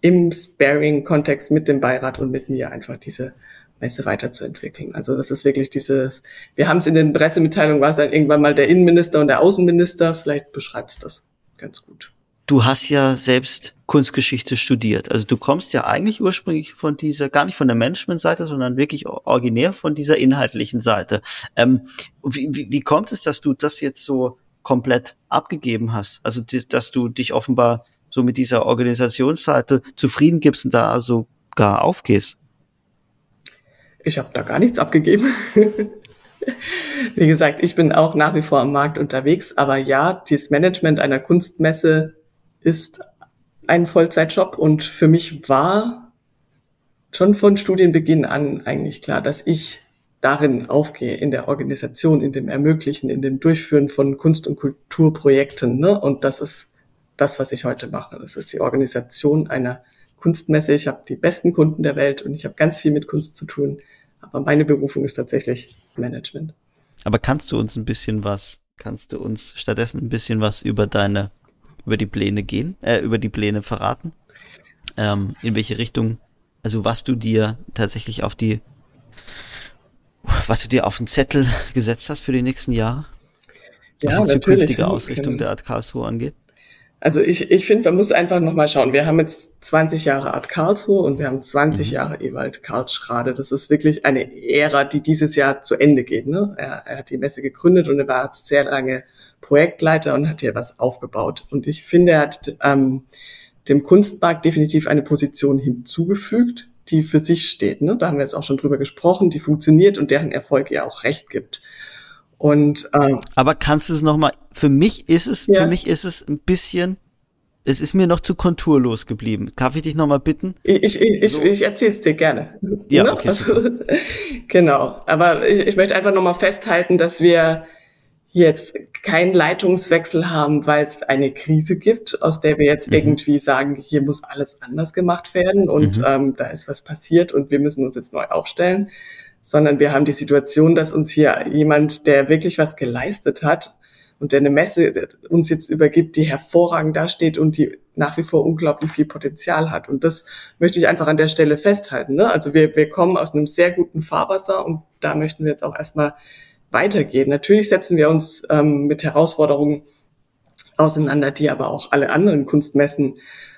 im Sparing-Kontext mit dem Beirat und mit mir einfach diese Messe weiterzuentwickeln. Also das ist wirklich dieses, wir haben es in den Pressemitteilungen, war es dann irgendwann mal der Innenminister und der Außenminister, vielleicht beschreibt es das ganz gut. Du hast ja selbst Kunstgeschichte studiert. Also du kommst ja eigentlich ursprünglich von dieser, gar nicht von der Management-Seite, sondern wirklich originär von dieser inhaltlichen Seite. Ähm, wie, wie, wie kommt es, dass du das jetzt so komplett abgegeben hast? Also dass du dich offenbar so mit dieser Organisationsseite zufrieden gibst und da also gar aufgehst? Ich habe da gar nichts abgegeben. Wie gesagt, ich bin auch nach wie vor am Markt unterwegs, aber ja, das Management einer Kunstmesse ist ein Vollzeitjob und für mich war schon von Studienbeginn an eigentlich klar, dass ich darin aufgehe, in der Organisation, in dem Ermöglichen, in dem Durchführen von Kunst- und Kulturprojekten. Ne? Und das ist das, was ich heute mache. Das ist die Organisation einer Kunstmesse. Ich habe die besten Kunden der Welt und ich habe ganz viel mit Kunst zu tun. Aber meine Berufung ist tatsächlich Management. Aber kannst du uns ein bisschen was, kannst du uns stattdessen ein bisschen was über deine, über die Pläne gehen, äh, über die Pläne verraten? Ähm, in welche Richtung, also was du dir tatsächlich auf die, was du dir auf den Zettel gesetzt hast für die nächsten Jahre? Was ja, die zukünftige Ausrichtung der Art Karlsruhe angeht? Also ich, ich finde, man muss einfach nochmal schauen. Wir haben jetzt 20 Jahre Art Karlsruhe und wir haben 20 mhm. Jahre Ewald Karlschrade. Das ist wirklich eine Ära, die dieses Jahr zu Ende geht. Ne? Er, er hat die Messe gegründet und er war sehr lange Projektleiter und hat hier was aufgebaut. Und ich finde, er hat ähm, dem Kunstmarkt definitiv eine Position hinzugefügt, die für sich steht. Ne? Da haben wir jetzt auch schon drüber gesprochen, die funktioniert und deren Erfolg ja auch recht gibt. Und ähm, aber kannst du es noch mal? Für mich ist es, ja. für mich ist es ein bisschen. Es ist mir noch zu konturlos geblieben. Darf ich dich noch mal bitten? Ich, ich, ich, so. ich erzähl's dir gerne. Ja, ne? okay. Also, genau. Aber ich, ich möchte einfach noch mal festhalten, dass wir jetzt keinen Leitungswechsel haben, weil es eine Krise gibt, aus der wir jetzt mhm. irgendwie sagen, hier muss alles anders gemacht werden und mhm. ähm, da ist was passiert und wir müssen uns jetzt neu aufstellen, sondern wir haben die Situation, dass uns hier jemand, der wirklich was geleistet hat und der eine Messe uns jetzt übergibt, die hervorragend dasteht und die nach wie vor unglaublich viel Potenzial hat. Und das möchte ich einfach an der Stelle festhalten. Ne? Also wir, wir kommen aus einem sehr guten Fahrwasser und da möchten wir jetzt auch erstmal weitergehen. Natürlich setzen wir uns ähm, mit Herausforderungen auseinander, die aber auch alle anderen Kunstmessen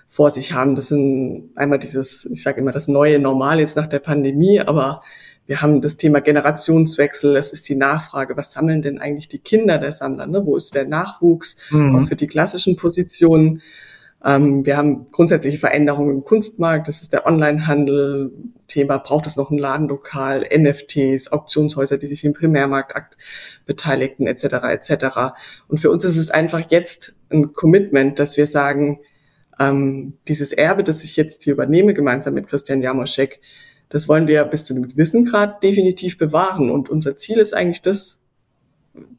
vor sich haben. Das sind einmal dieses, ich sage immer, das neue Normal jetzt nach der Pandemie, aber wir haben das Thema Generationswechsel, es ist die Nachfrage, was sammeln denn eigentlich die Kinder der Sammler? Ne? Wo ist der Nachwuchs mhm. auch für die klassischen Positionen? Ähm, wir haben grundsätzliche Veränderungen im Kunstmarkt, das ist der Onlinehandel, Thema, braucht es noch ein Ladenlokal, NFTs, Auktionshäuser, die sich im Primärmarkt beteiligten, etc. etc. Und für uns ist es einfach jetzt ein Commitment, dass wir sagen, ähm, dieses Erbe, das ich jetzt hier übernehme, gemeinsam mit Christian Jamoschek, das wollen wir bis zu einem gewissen Grad definitiv bewahren. Und unser Ziel ist eigentlich das,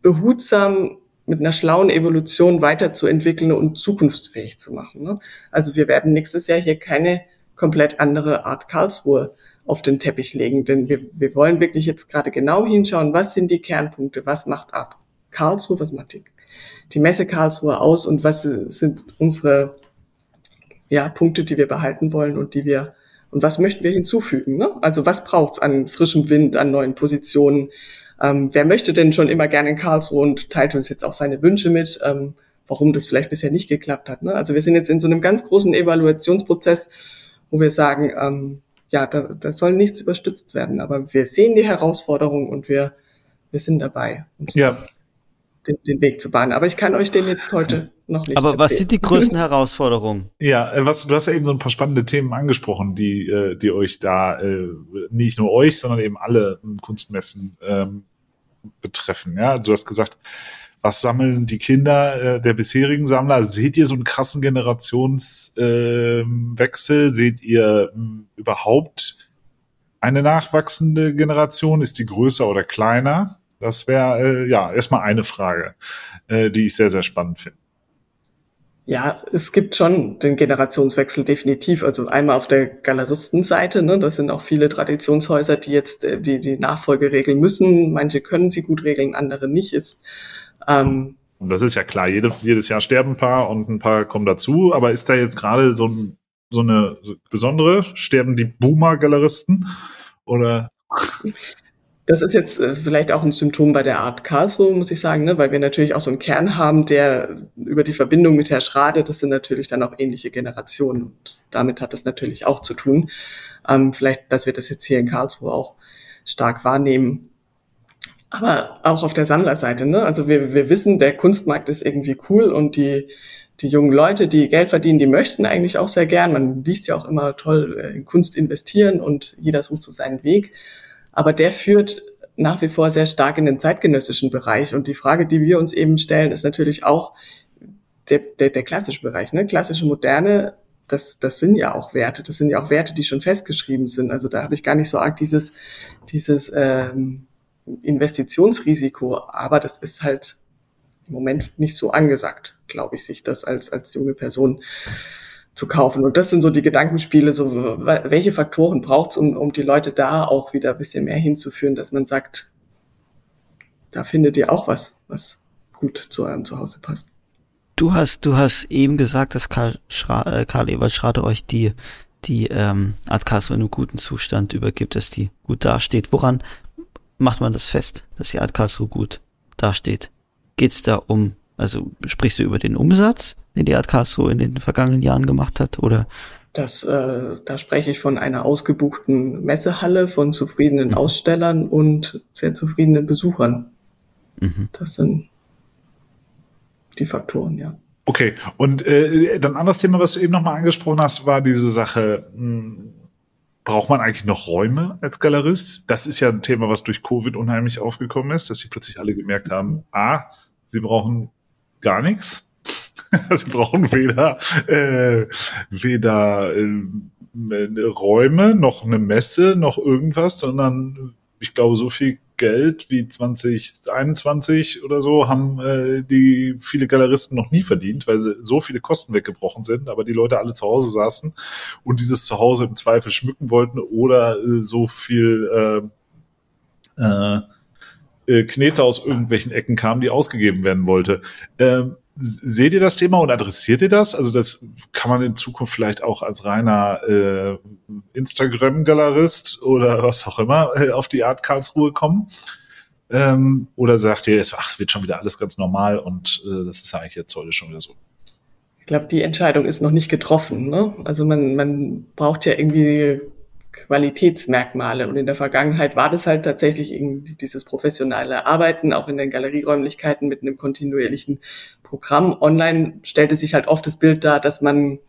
behutsam mit einer schlauen Evolution weiterzuentwickeln und zukunftsfähig zu machen. Ne? Also wir werden nächstes Jahr hier keine komplett andere Art Karlsruhe auf den Teppich legen, denn wir, wir wollen wirklich jetzt gerade genau hinschauen, was sind die Kernpunkte, was macht Art Karlsruhe, was macht die, die Messe Karlsruhe aus und was sind unsere ja, Punkte, die wir behalten wollen und die wir und was möchten wir hinzufügen? Ne? Also was braucht's an frischem Wind, an neuen Positionen? Ähm, wer möchte denn schon immer gerne in Karlsruhe und teilt uns jetzt auch seine Wünsche mit, ähm, warum das vielleicht bisher nicht geklappt hat? Ne? Also wir sind jetzt in so einem ganz großen Evaluationsprozess, wo wir sagen, ähm, ja, da, da soll nichts überstützt werden. Aber wir sehen die Herausforderung und wir, wir sind dabei, Ja, den, den Weg zu bahnen. Aber ich kann euch den jetzt heute noch nicht Aber was erzählen. sind die größten Herausforderungen? Ja, äh, was, du hast ja eben so ein paar spannende Themen angesprochen, die, äh, die euch da, äh, nicht nur euch, sondern eben alle Kunstmessen ähm, betreffen. Ja, du hast gesagt, was sammeln die Kinder äh, der bisherigen Sammler? Seht ihr so einen krassen Generationswechsel? Ähm, Wechsel? Seht ihr ähm, überhaupt eine nachwachsende Generation? Ist die größer oder kleiner? Das wäre äh, ja erstmal eine Frage, äh, die ich sehr, sehr spannend finde. Ja, es gibt schon den Generationswechsel definitiv. Also einmal auf der Galeristenseite, ne, das sind auch viele Traditionshäuser, die jetzt äh, die, die Nachfolge regeln müssen. Manche können sie gut regeln, andere nicht. Ist, ähm, Und das ist ja klar, jede, jedes Jahr sterben ein paar und ein paar kommen dazu. Aber ist da jetzt gerade so, ein, so eine so besondere? Sterben die Boomer-Galeristen? Oder? Das ist jetzt äh, vielleicht auch ein Symptom bei der Art Karlsruhe, muss ich sagen, ne? weil wir natürlich auch so einen Kern haben, der über die Verbindung mit Herr Schrade, das sind natürlich dann auch ähnliche Generationen und damit hat das natürlich auch zu tun. Ähm, vielleicht, dass wir das jetzt hier in Karlsruhe auch stark wahrnehmen. Aber auch auf der Sammlerseite, ne? Also wir, wir wissen, der Kunstmarkt ist irgendwie cool und die, die jungen Leute, die Geld verdienen, die möchten eigentlich auch sehr gern. Man liest ja auch immer toll äh, in Kunst investieren und jeder sucht so seinen Weg. Aber der führt nach wie vor sehr stark in den zeitgenössischen Bereich. Und die Frage, die wir uns eben stellen, ist natürlich auch der, der, der klassische Bereich. Ne? Klassische Moderne, das, das sind ja auch Werte. Das sind ja auch Werte, die schon festgeschrieben sind. Also da habe ich gar nicht so arg dieses, dieses ähm, Investitionsrisiko. Aber das ist halt im Moment nicht so angesagt, glaube ich, sich das als, als junge Person zu kaufen. Und das sind so die Gedankenspiele, so welche Faktoren braucht es, um, um die Leute da auch wieder ein bisschen mehr hinzuführen, dass man sagt, da findet ihr auch was, was gut zu eurem Zuhause passt. Du hast, du hast eben gesagt, dass Karl, Schra äh, Karl Ewald Schrade euch die, die ähm, Art Karlsruhe in einem guten Zustand übergibt, dass die gut dasteht. Woran macht man das fest, dass die Art Karlsruhe gut dasteht? Geht's da um, also sprichst du über den Umsatz? Den die Art Karlsruhe in den vergangenen Jahren gemacht hat, oder? Das, äh, da spreche ich von einer ausgebuchten Messehalle, von zufriedenen mhm. Ausstellern und sehr zufriedenen Besuchern. Mhm. Das sind die Faktoren, ja. Okay, und äh, dann anderes Thema, was du eben nochmal angesprochen hast, war diese Sache, mh, hm, braucht man eigentlich noch Räume als Galerist? Das ist ja ein Thema, was durch Covid unheimlich aufgekommen ist, dass sie plötzlich alle gemerkt haben, a, sie brauchen gar nichts Sie brauchen weder, äh, weder äh, Räume, noch eine Messe, noch irgendwas, sondern ich glaube, so viel Geld wie 2021 oder so haben äh, die viele Galeristen noch nie verdient, weil sie so viele Kosten weggebrochen sind, aber die Leute alle zu Hause saßen und dieses Zuhause im Zweifel schmücken wollten oder äh, so viel äh, äh, äh Knete aus irgendwelchen Ecken kamen, die ausgegeben werden wollte. Ähm, Seht ihr das Thema und adressiert ihr das? Also das kann man in Zukunft vielleicht auch als reiner äh, Instagram-Galerist oder was auch immer äh, auf die Art Karlsruhe kommen? Ähm, oder sagt ihr, es ach, wird schon wieder alles ganz normal und äh, das ist eigentlich jetzt heute schon wieder so? Ich glaube, die Entscheidung ist noch nicht getroffen. Ne? Also man, man braucht ja irgendwie Qualitätsmerkmale. Und in der Vergangenheit war das halt tatsächlich irgendwie dieses professionelle Arbeiten, auch in den Galerieräumlichkeiten mit einem kontinuierlichen Programm. Online stellte sich halt oft das Bild dar, dass man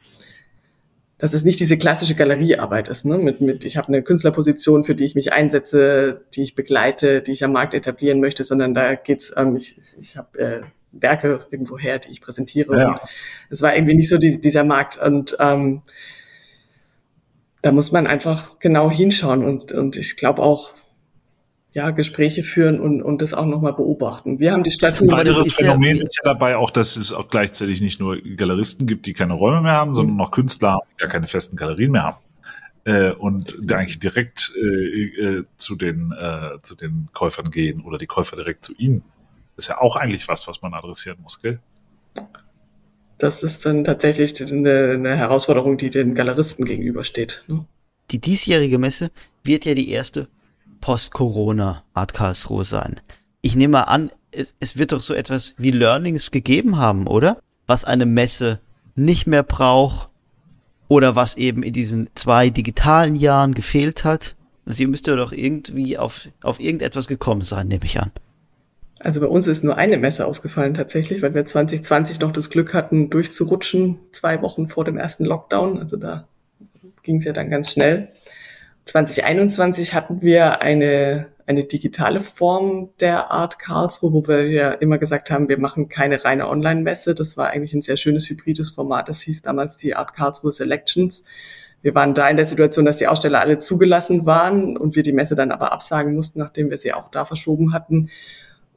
dass es nicht diese klassische Galeriearbeit ist, ne? mit, mit ich habe eine Künstlerposition, für die ich mich einsetze, die ich begleite, die ich am Markt etablieren möchte, sondern da geht's, ähm, ich, ich habe äh, Werke irgendwo her, die ich präsentiere. Ja. es war irgendwie nicht so die, dieser Markt. Und ähm, da muss man einfach genau hinschauen und, und ich glaube auch, ja, Gespräche führen und, und das auch nochmal beobachten. Wir haben die Statue. Ein weiteres Phänomen ja, ist ja dabei auch, dass es auch gleichzeitig nicht nur Galeristen gibt, die keine Räume mehr haben, sondern auch Künstler, die gar keine festen Galerien mehr haben. Äh, und die eigentlich direkt äh, äh, zu, den, äh, zu den Käufern gehen oder die Käufer direkt zu ihnen. ist ja auch eigentlich was, was man adressieren muss, gell? Das ist dann tatsächlich eine, eine Herausforderung, die den Galeristen gegenübersteht. Ne? Die diesjährige Messe wird ja die erste Post-Corona-Art Karlsruhe sein. Ich nehme mal an, es, es wird doch so etwas wie Learnings gegeben haben, oder? Was eine Messe nicht mehr braucht oder was eben in diesen zwei digitalen Jahren gefehlt hat? Also ihr müsst ja doch irgendwie auf, auf irgendetwas gekommen sein, nehme ich an. Also bei uns ist nur eine Messe ausgefallen tatsächlich, weil wir 2020 noch das Glück hatten, durchzurutschen, zwei Wochen vor dem ersten Lockdown. Also da ging es ja dann ganz schnell. 2021 hatten wir eine, eine digitale Form der Art Karlsruhe, wo wir ja immer gesagt haben, wir machen keine reine Online-Messe. Das war eigentlich ein sehr schönes hybrides Format. Das hieß damals die Art Karlsruhe Selections. Wir waren da in der Situation, dass die Aussteller alle zugelassen waren und wir die Messe dann aber absagen mussten, nachdem wir sie auch da verschoben hatten.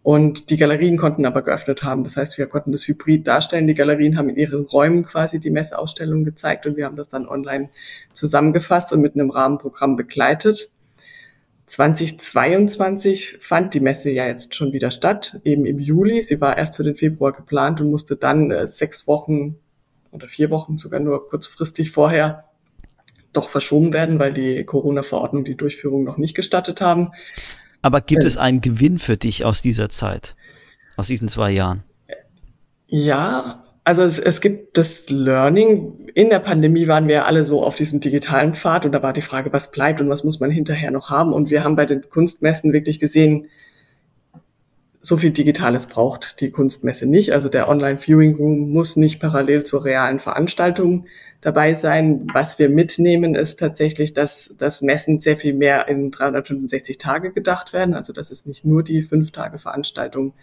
Und die Galerien konnten aber geöffnet haben. Das heißt, wir konnten das Hybrid darstellen. Die Galerien haben in ihren Räumen quasi die Messeausstellung gezeigt und wir haben das dann online zusammengefasst und mit einem Rahmenprogramm begleitet. 2022 fand die Messe ja jetzt schon wieder statt, eben im Juli. Sie war erst für den Februar geplant und musste dann äh, sechs Wochen oder vier Wochen sogar nur kurzfristig vorher doch verschoben werden, weil die Corona-Verordnung die Durchführung noch nicht gestattet haben. Aber gibt äh, es einen Gewinn für dich aus dieser Zeit, aus diesen zwei Jahren? Ja, also es, es gibt das Learning. In der Pandemie waren wir alle so auf diesem digitalen Pfad und da war die Frage, was bleibt und was muss man hinterher noch haben. Und wir haben bei den Kunstmessen wirklich gesehen, so viel Digitales braucht die Kunstmesse nicht. Also der Online-Viewing Room muss nicht parallel zur realen Veranstaltung dabei sein. Was wir mitnehmen, ist tatsächlich, dass das Messen sehr viel mehr in 365 Tage gedacht werden. Also das ist nicht nur die fünf Tage Veranstaltung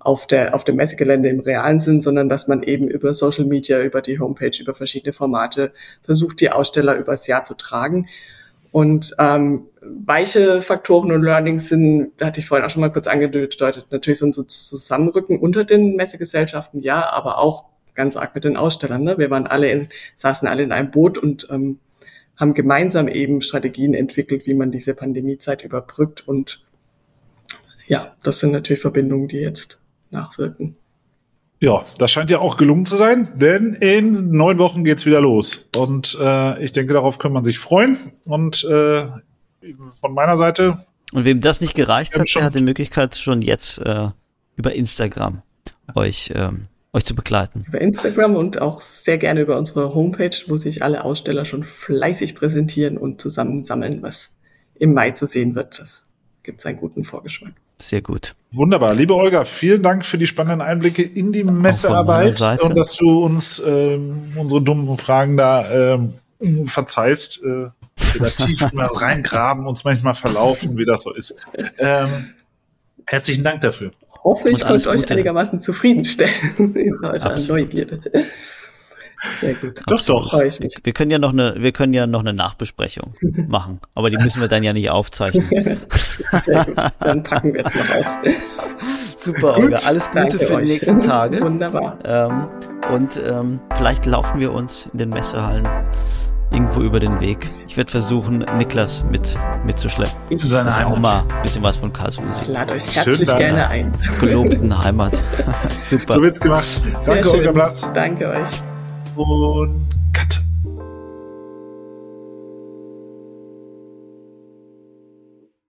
auf der, auf dem Messegelände im realen Sinn, sondern dass man eben über Social Media, über die Homepage, über verschiedene Formate versucht, die Aussteller übers Jahr zu tragen. Und ähm, weiche Faktoren und Learnings sind, da hatte ich vorhin auch schon mal kurz angedeutet, natürlich so ein Zusammenrücken unter den Messegesellschaften, ja, aber auch ganz arg mit den Ausstellern. Ne? Wir waren alle in, saßen alle in einem Boot und ähm, haben gemeinsam eben Strategien entwickelt, wie man diese Pandemiezeit überbrückt. Und ja, das sind natürlich Verbindungen, die jetzt nachwirken. Ja, das scheint ja auch gelungen zu sein, denn in neun Wochen geht's wieder los. Und äh, ich denke, darauf kann man sich freuen. Und äh, von meiner Seite. Und wem das nicht gereicht hat, der hat die Möglichkeit, schon jetzt äh, über Instagram euch ähm, euch zu begleiten. Über Instagram und auch sehr gerne über unsere Homepage, wo sich alle Aussteller schon fleißig präsentieren und zusammensammeln, was im Mai zu sehen wird. Das gibt einen guten Vorgeschmack. Sehr gut. Wunderbar. Liebe Olga, vielen Dank für die spannenden Einblicke in die Messearbeit und dass du uns ähm, unsere dummen Fragen da ähm, verzeihst. Äh, wir da tief reingraben, uns manchmal verlaufen, wie das so ist. Ähm, herzlichen Dank dafür hoffe, ich konnte euch einigermaßen zufriedenstellen in eurer Neugierde. Sehr gut. Doch, doch. Freue ich mich. Wir können ja noch eine, wir können ja noch eine Nachbesprechung machen, aber die müssen wir dann ja nicht aufzeichnen. Sehr gut. Dann packen wir jetzt noch aus. Super, Olga. Alles Gute für euch. die nächsten Tage. Wunderbar. Ähm, und ähm, vielleicht laufen wir uns in den Messehallen irgendwo über den Weg. Ich werde versuchen, Niklas mit mitzuschleppen. In seiner Heimat. auch mal ein bisschen was von Karlsruhe Ich lade euch herzlich gerne ein. Gelobten Heimat. Super. So wird's gemacht. Danke, Olga Blass. Danke euch. Und